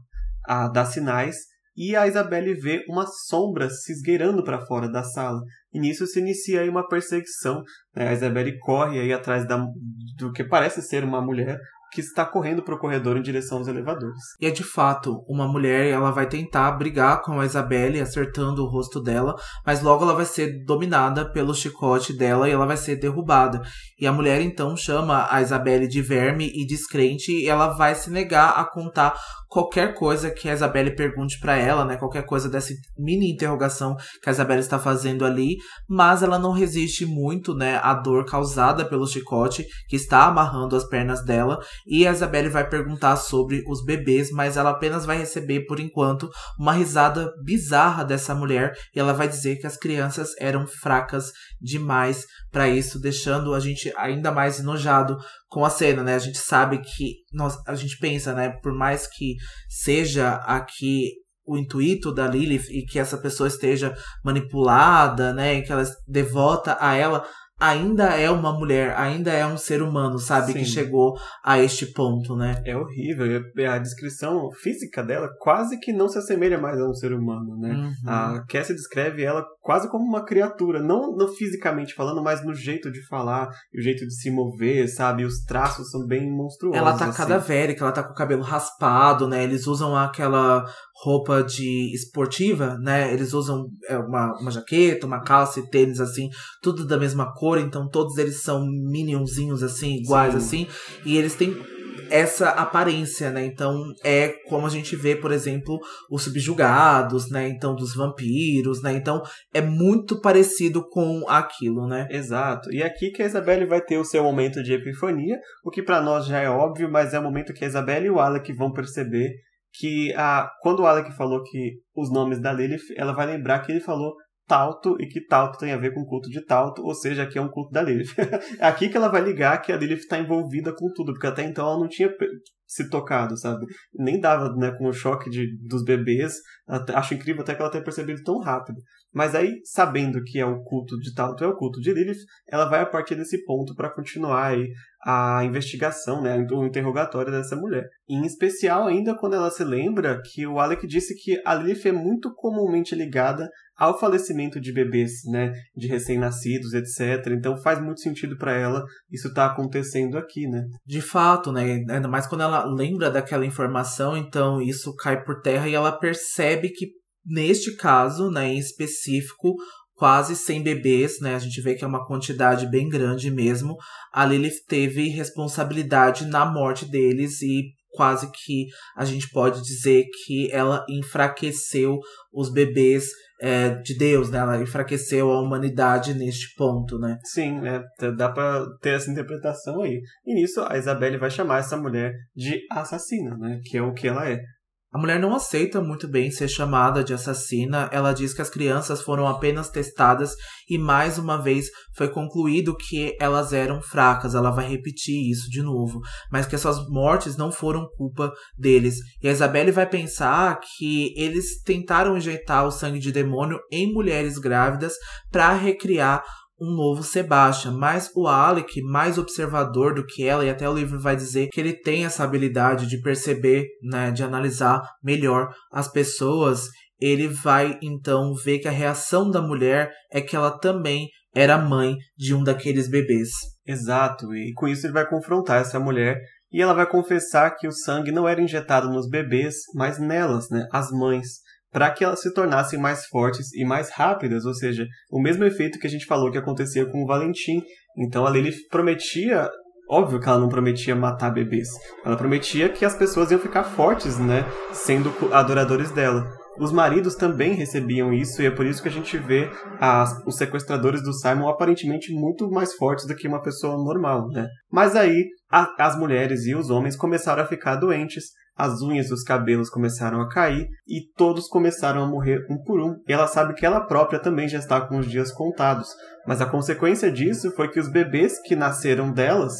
a dar sinais e a Isabelle vê uma sombra se esgueirando para fora da sala. E nisso se inicia aí uma perseguição. né? A Isabelle corre aí atrás da, do que parece ser uma mulher que está correndo para o corredor em direção aos elevadores. E é de fato, uma mulher, ela vai tentar brigar com a Isabelle, acertando o rosto dela, mas logo ela vai ser dominada pelo chicote dela e ela vai ser derrubada. E a mulher então chama a Isabelle de verme e descrente e ela vai se negar a contar qualquer coisa que a Isabelle pergunte pra ela, né? Qualquer coisa dessa mini interrogação que a Isabelle está fazendo ali, mas ela não resiste muito, né, à dor causada pelo chicote que está amarrando as pernas dela e a Isabelle vai perguntar sobre os bebês, mas ela apenas vai receber, por enquanto, uma risada bizarra dessa mulher. E ela vai dizer que as crianças eram fracas demais para isso, deixando a gente ainda mais enojado com a cena, né? A gente sabe que. Nós, a gente pensa, né? Por mais que seja aqui o intuito da Lilith e que essa pessoa esteja manipulada, né? Que ela devota a ela, ainda é uma mulher, ainda é um ser humano, sabe? Que Sim. chegou a este ponto, né? É horrível. e A descrição física dela quase que não se assemelha mais a um ser humano, né? Uhum. A Cassie descreve ela quase como uma criatura, não, não fisicamente falando, mas no jeito de falar, e o jeito de se mover, sabe? Os traços são bem monstruosos. Ela tá assim. cadavérica, ela tá com o cabelo raspado, né? Eles usam aquela roupa de esportiva, né? Eles usam é, uma, uma jaqueta, uma calça e tênis, assim, tudo da mesma cor, então todos eles são minionzinhos, assim, iguais, Sim. assim, e eles têm essa aparência, né? Então é como a gente vê, por exemplo, os subjugados, né? Então dos vampiros, né? Então é muito parecido com aquilo, né? Exato. E aqui que a Isabelle vai ter o seu momento de epifania, o que pra nós já é óbvio, mas é o momento que a Isabelle e o Alec vão perceber que a, quando o Alec falou que os nomes da Lilith, ela vai lembrar que ele falou Tauto e que Tauto tem a ver com o culto de Tauto, ou seja, aqui é um culto da Lilith. é aqui que ela vai ligar que a Lilith está envolvida com tudo, porque até então ela não tinha se tocado, sabe? Nem dava, né, com o choque de, dos bebês. Acho incrível até que ela tenha percebido tão rápido. Mas aí, sabendo que é o culto de Tauto, é o culto de Lilith, ela vai a partir desse ponto para continuar aí a investigação, né, o interrogatório dessa mulher. Em especial ainda quando ela se lembra que o Alec disse que a Lilith é muito comumente ligada ao falecimento de bebês, né, de recém-nascidos, etc. Então faz muito sentido para ela isso tá acontecendo aqui, né? De fato, né? Ainda mais quando ela lembra daquela informação, então isso cai por terra e ela percebe que, neste caso, né, em específico, quase 100 bebês, né? A gente vê que é uma quantidade bem grande mesmo. A Lilith teve responsabilidade na morte deles e quase que a gente pode dizer que ela enfraqueceu os bebês é, de Deus, né? Ela enfraqueceu a humanidade neste ponto, né? Sim, né? Dá pra ter essa interpretação aí. E nisso, a Isabelle vai chamar essa mulher de assassina, né? Que é o que ela é. A mulher não aceita muito bem ser chamada de assassina. Ela diz que as crianças foram apenas testadas e mais uma vez foi concluído que elas eram fracas. Ela vai repetir isso de novo, mas que essas mortes não foram culpa deles. E a Isabelle vai pensar que eles tentaram injetar o sangue de demônio em mulheres grávidas para recriar um novo Sebastian, mas o Alec, mais observador do que ela, e até o livro vai dizer que ele tem essa habilidade de perceber, né, de analisar melhor as pessoas, ele vai então ver que a reação da mulher é que ela também era mãe de um daqueles bebês. Exato, e com isso ele vai confrontar essa mulher e ela vai confessar que o sangue não era injetado nos bebês, mas nelas, né, as mães para que elas se tornassem mais fortes e mais rápidas, ou seja, o mesmo efeito que a gente falou que acontecia com o Valentim. Então a Lily prometia, óbvio que ela não prometia matar bebês, ela prometia que as pessoas iam ficar fortes, né, sendo adoradores dela. Os maridos também recebiam isso, e é por isso que a gente vê as, os sequestradores do Simon aparentemente muito mais fortes do que uma pessoa normal, né? Mas aí a, as mulheres e os homens começaram a ficar doentes, as unhas e os cabelos começaram a cair e todos começaram a morrer um por um. E ela sabe que ela própria também já está com os dias contados. Mas a consequência disso foi que os bebês que nasceram delas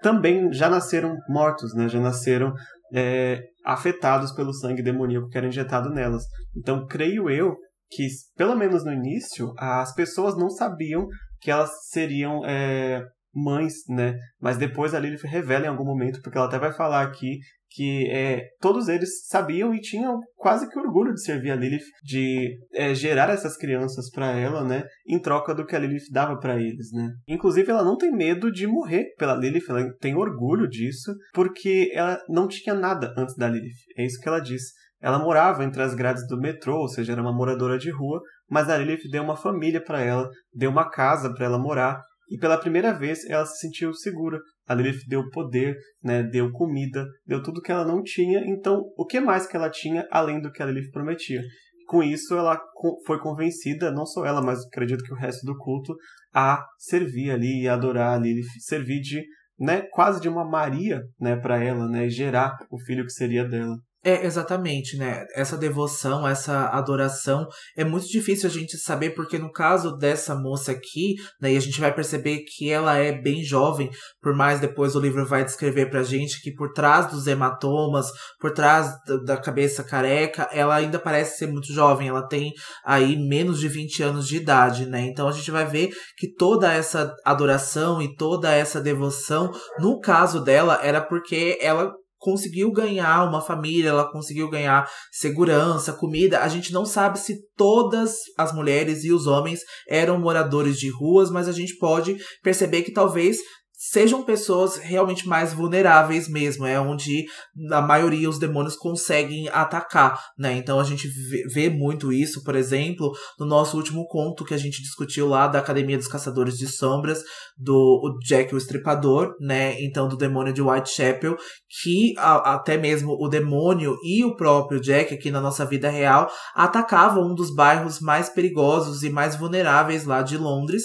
também já nasceram mortos, né? Já nasceram é, afetados pelo sangue demoníaco que era injetado nelas. Então, creio eu que, pelo menos no início, as pessoas não sabiam que elas seriam é, mães, né? Mas depois a Lilith revela em algum momento, porque ela até vai falar aqui que é, todos eles sabiam e tinham quase que orgulho de servir a Lilith, de é, gerar essas crianças para ela, né, em troca do que a Lilith dava para eles, né. Inclusive, ela não tem medo de morrer pela Lilith, ela tem orgulho disso, porque ela não tinha nada antes da Lilith. É isso que ela diz. Ela morava entre as grades do metrô, ou seja, era uma moradora de rua, mas a Lilith deu uma família para ela, deu uma casa para ela morar, e pela primeira vez ela se sentiu segura, a Lilith deu poder, né, deu comida, deu tudo que ela não tinha. Então, o que mais que ela tinha além do que a Lilith prometia? Com isso, ela foi convencida, não só ela, mas acredito que o resto do culto, a servir ali e adorar a Lilith, servir de, né, quase de uma Maria, né, para ela, né, gerar o filho que seria dela. É, exatamente, né? Essa devoção, essa adoração é muito difícil a gente saber, porque no caso dessa moça aqui, né, e a gente vai perceber que ela é bem jovem, por mais depois o livro vai descrever pra gente que por trás dos hematomas, por trás da cabeça careca, ela ainda parece ser muito jovem, ela tem aí menos de 20 anos de idade, né? Então a gente vai ver que toda essa adoração e toda essa devoção, no caso dela, era porque ela conseguiu ganhar uma família, ela conseguiu ganhar segurança, comida. A gente não sabe se todas as mulheres e os homens eram moradores de ruas, mas a gente pode perceber que talvez sejam pessoas realmente mais vulneráveis mesmo, é onde a maioria os demônios conseguem atacar, né? Então a gente vê muito isso, por exemplo, no nosso último conto que a gente discutiu lá da Academia dos Caçadores de Sombras, do Jack o Estripador, né? Então do demônio de Whitechapel, que a, até mesmo o demônio e o próprio Jack aqui na nossa vida real atacavam um dos bairros mais perigosos e mais vulneráveis lá de Londres,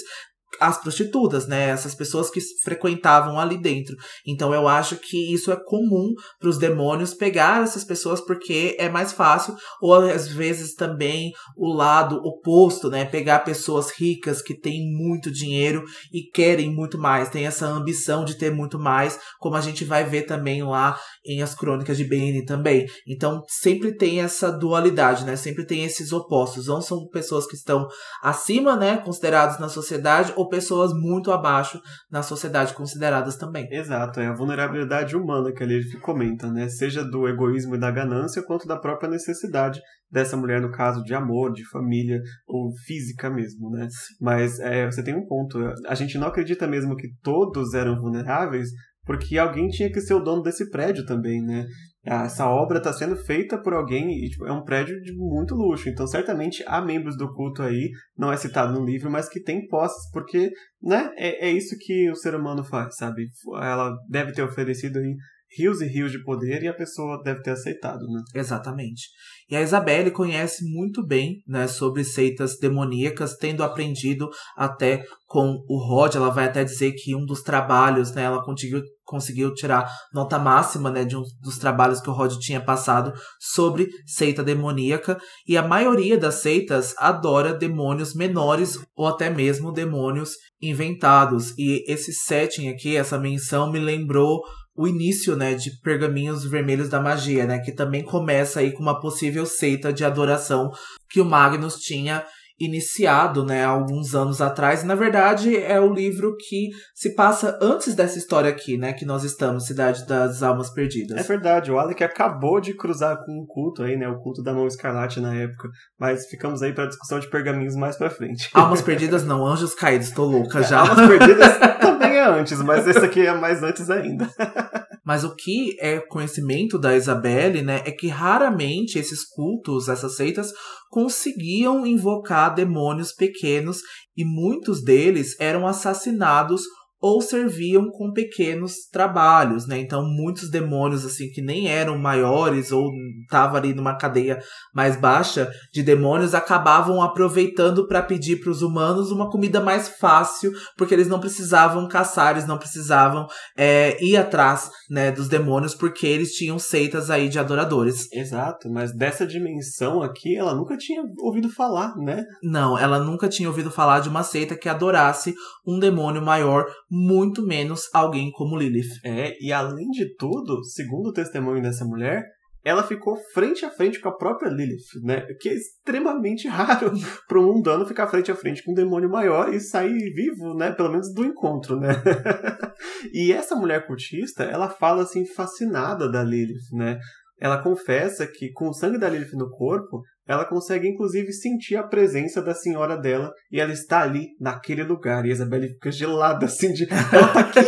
as prostitutas, né? Essas pessoas que frequentavam ali dentro. Então eu acho que isso é comum para os demônios pegar essas pessoas porque é mais fácil, ou às vezes também o lado oposto, né? Pegar pessoas ricas que têm muito dinheiro e querem muito mais, têm essa ambição de ter muito mais, como a gente vai ver também lá em As Crônicas de Bane também. Então sempre tem essa dualidade, né? Sempre tem esses opostos. Ou são pessoas que estão acima, né, considerados na sociedade, ou pessoas muito abaixo na sociedade consideradas também. Exato, é a vulnerabilidade humana que ele comenta, né? Seja do egoísmo e da ganância, quanto da própria necessidade dessa mulher, no caso de amor, de família, ou física mesmo, né? Mas é, você tem um ponto. A gente não acredita mesmo que todos eram vulneráveis, porque alguém tinha que ser o dono desse prédio também, né? Essa obra está sendo feita por alguém e tipo, é um prédio de muito luxo, então certamente há membros do culto aí, não é citado no livro, mas que tem posses, porque né, é, é isso que o ser humano faz, sabe? Ela deve ter oferecido aí rios e rios de poder e a pessoa deve ter aceitado, né? Exatamente. E a Isabelle conhece muito bem, né, sobre seitas demoníacas, tendo aprendido até com o Rod, ela vai até dizer que um dos trabalhos, né, ela conseguiu, conseguiu tirar nota máxima, né, de um dos trabalhos que o Rod tinha passado sobre seita demoníaca, e a maioria das seitas adora demônios menores ou até mesmo demônios inventados. E esse setting aqui, essa menção me lembrou o início, né, de Pergaminhos Vermelhos da Magia, né, que também começa aí com uma possível seita de adoração que o Magnus tinha iniciado, né, alguns anos atrás. Na verdade, é o livro que se passa antes dessa história aqui, né, que nós estamos, Cidade das Almas Perdidas. É verdade, o Alec acabou de cruzar com um culto aí, né, o culto da Mão Escarlate na época, mas ficamos aí para discussão de pergaminhos mais para frente. Almas Perdidas não, Anjos Caídos, tô louca é, já. Almas Perdidas também é antes, mas esse aqui é mais antes ainda. Mas o que é conhecimento da Isabelle, né, é que raramente esses cultos, essas seitas, conseguiam invocar demônios pequenos e muitos deles eram assassinados ou serviam com pequenos trabalhos, né? Então muitos demônios assim que nem eram maiores ou estavam ali numa cadeia mais baixa de demônios acabavam aproveitando para pedir para os humanos uma comida mais fácil, porque eles não precisavam caçar, eles não precisavam é, ir atrás, né, dos demônios, porque eles tinham seitas aí de adoradores. Exato, mas dessa dimensão aqui ela nunca tinha ouvido falar, né? Não, ela nunca tinha ouvido falar de uma seita que adorasse um demônio maior muito menos alguém como Lilith. É, e além de tudo, segundo o testemunho dessa mulher, ela ficou frente a frente com a própria Lilith, né? Que é extremamente raro para um mundano ficar frente a frente com um demônio maior e sair vivo, né? Pelo menos do encontro, né? e essa mulher cultista, ela fala assim fascinada da Lilith, né? Ela confessa que com o sangue da Lilith no corpo, ela consegue inclusive sentir a presença da senhora dela e ela está ali naquele lugar. E a Isabelle fica gelada assim de ela tá aqui.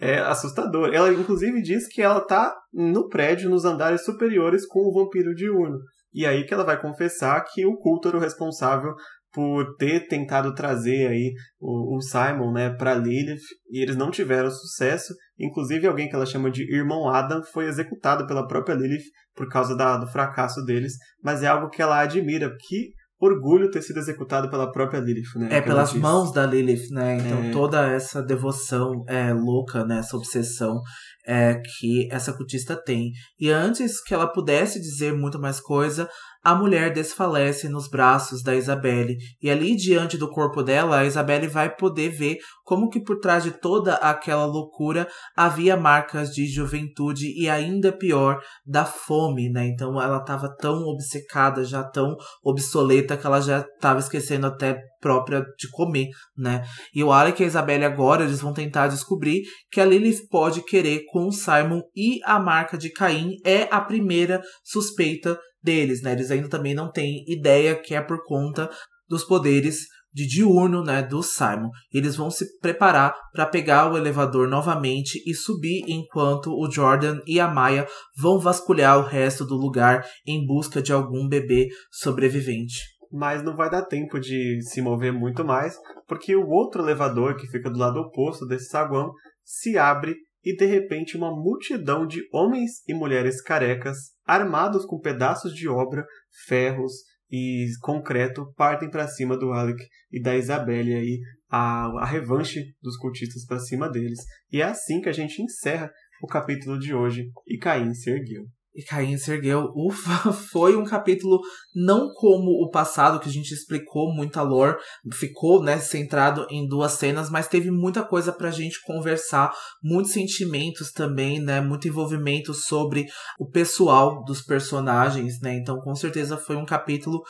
é assustador. Ela inclusive diz que ela tá no prédio, nos andares superiores com o vampiro diurno. E aí que ela vai confessar que o culto era o responsável por ter tentado trazer aí o, o Simon, né, para Lilith, e eles não tiveram sucesso. Inclusive, alguém que ela chama de irmão Adam foi executado pela própria Lilith por causa da, do fracasso deles, mas é algo que ela admira, que orgulho ter sido executado pela própria Lilith, né? É, pelas mãos da Lilith, né? Então é... toda essa devoção é louca, né? Essa obsessão é, que essa cultista tem. E antes que ela pudesse dizer muito mais coisa, a mulher desfalece nos braços da Isabelle. E ali diante do corpo dela, a Isabelle vai poder ver como que por trás de toda aquela loucura havia marcas de juventude e ainda pior, da fome, né? Então ela estava tão obcecada, já tão obsoleta que ela já estava esquecendo até própria de comer, né? E o Alec e a Isabelle agora eles vão tentar descobrir que a Lilith pode querer com o Simon e a marca de Caim é a primeira suspeita deles, né? Eles ainda também não têm ideia que é por conta dos poderes de diurno, né, do Simon. Eles vão se preparar para pegar o elevador novamente e subir enquanto o Jordan e a Maya vão vasculhar o resto do lugar em busca de algum bebê sobrevivente. Mas não vai dar tempo de se mover muito mais, porque o outro elevador que fica do lado oposto desse saguão se abre e de repente uma multidão de homens e mulheres carecas, armados com pedaços de obra, ferros e concreto, partem para cima do Alec e da Isabelle aí a, a revanche dos cultistas para cima deles. E é assim que a gente encerra o capítulo de hoje e Caim se ergueu. E Caim ergueu. Ufa, foi um capítulo não como o passado, que a gente explicou muita lore, ficou, né, centrado em duas cenas, mas teve muita coisa pra gente conversar, muitos sentimentos também, né, muito envolvimento sobre o pessoal dos personagens, né, então com certeza foi um capítulo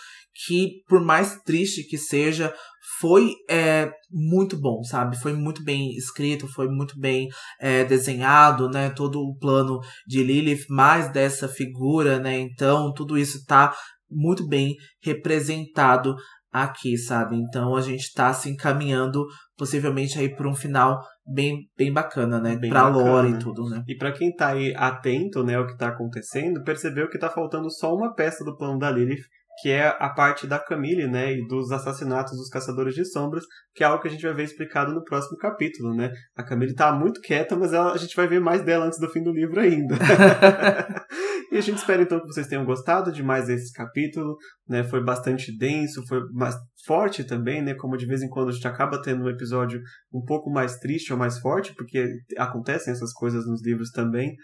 que, por mais triste que seja, foi é, muito bom, sabe? Foi muito bem escrito, foi muito bem é, desenhado, né? Todo o plano de Lilith, mais dessa figura, né? Então, tudo isso tá muito bem representado aqui, sabe? Então, a gente tá se encaminhando possivelmente aí para um final bem, bem bacana, né? Bem pra bacana. lore e tudo, né? E para quem tá aí atento, né, ao que tá acontecendo, percebeu que tá faltando só uma peça do plano da Lilith, que é a parte da Camille, né, e dos assassinatos dos Caçadores de Sombras, que é algo que a gente vai ver explicado no próximo capítulo, né? A Camille tá muito quieta, mas ela, a gente vai ver mais dela antes do fim do livro ainda. e a gente espera então que vocês tenham gostado de mais esse capítulo, né? Foi bastante denso, foi mais forte também, né? Como de vez em quando a gente acaba tendo um episódio um pouco mais triste ou mais forte, porque acontecem essas coisas nos livros também.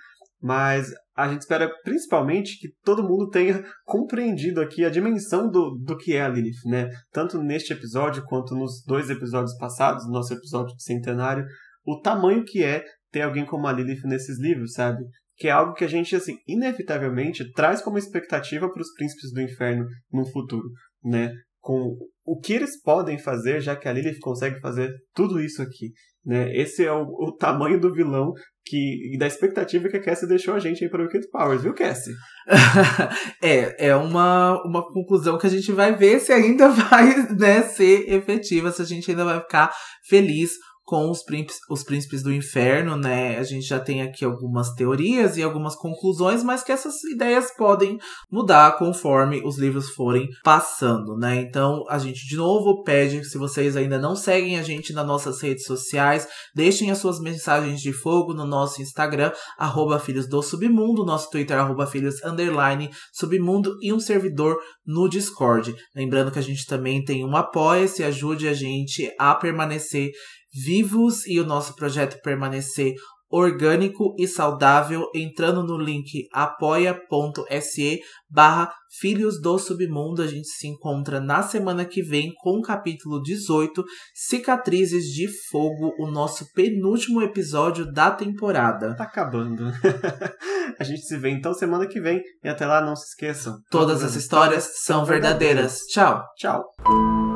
Mas a gente espera principalmente que todo mundo tenha compreendido aqui a dimensão do, do que é a Lilith, né? Tanto neste episódio quanto nos dois episódios passados, no nosso episódio de centenário, o tamanho que é ter alguém como a Lilith nesses livros, sabe? Que é algo que a gente, assim, inevitavelmente traz como expectativa para os príncipes do inferno no futuro, né? Com o que eles podem fazer, já que a Lilith consegue fazer tudo isso aqui. Né? Esse é o, o tamanho do vilão que, e da expectativa que a Cassie deixou a gente aí para o Wicked Powers, viu, Cassie? é, é uma, uma conclusão que a gente vai ver se ainda vai né, ser efetiva, se a gente ainda vai ficar feliz com os príncipes, os príncipes do inferno, né? A gente já tem aqui algumas teorias e algumas conclusões, mas que essas ideias podem mudar conforme os livros forem passando, né? Então, a gente de novo pede se vocês ainda não seguem a gente nas nossas redes sociais, deixem as suas mensagens de fogo no nosso Instagram, arroba Filhos do Submundo, nosso Twitter, arroba Filhos Underline Submundo e um servidor no Discord. Lembrando que a gente também tem um apoia-se, ajude a gente a permanecer vivos e o nosso projeto permanecer orgânico e saudável entrando no link apoia.se barra Filhos do Submundo. A gente se encontra na semana que vem com o capítulo 18, Cicatrizes de Fogo, o nosso penúltimo episódio da temporada. Tá acabando. a gente se vê então semana que vem e até lá não se esqueçam. Todas, as histórias são verdadeiras. verdadeiras. Tchau. Tchau.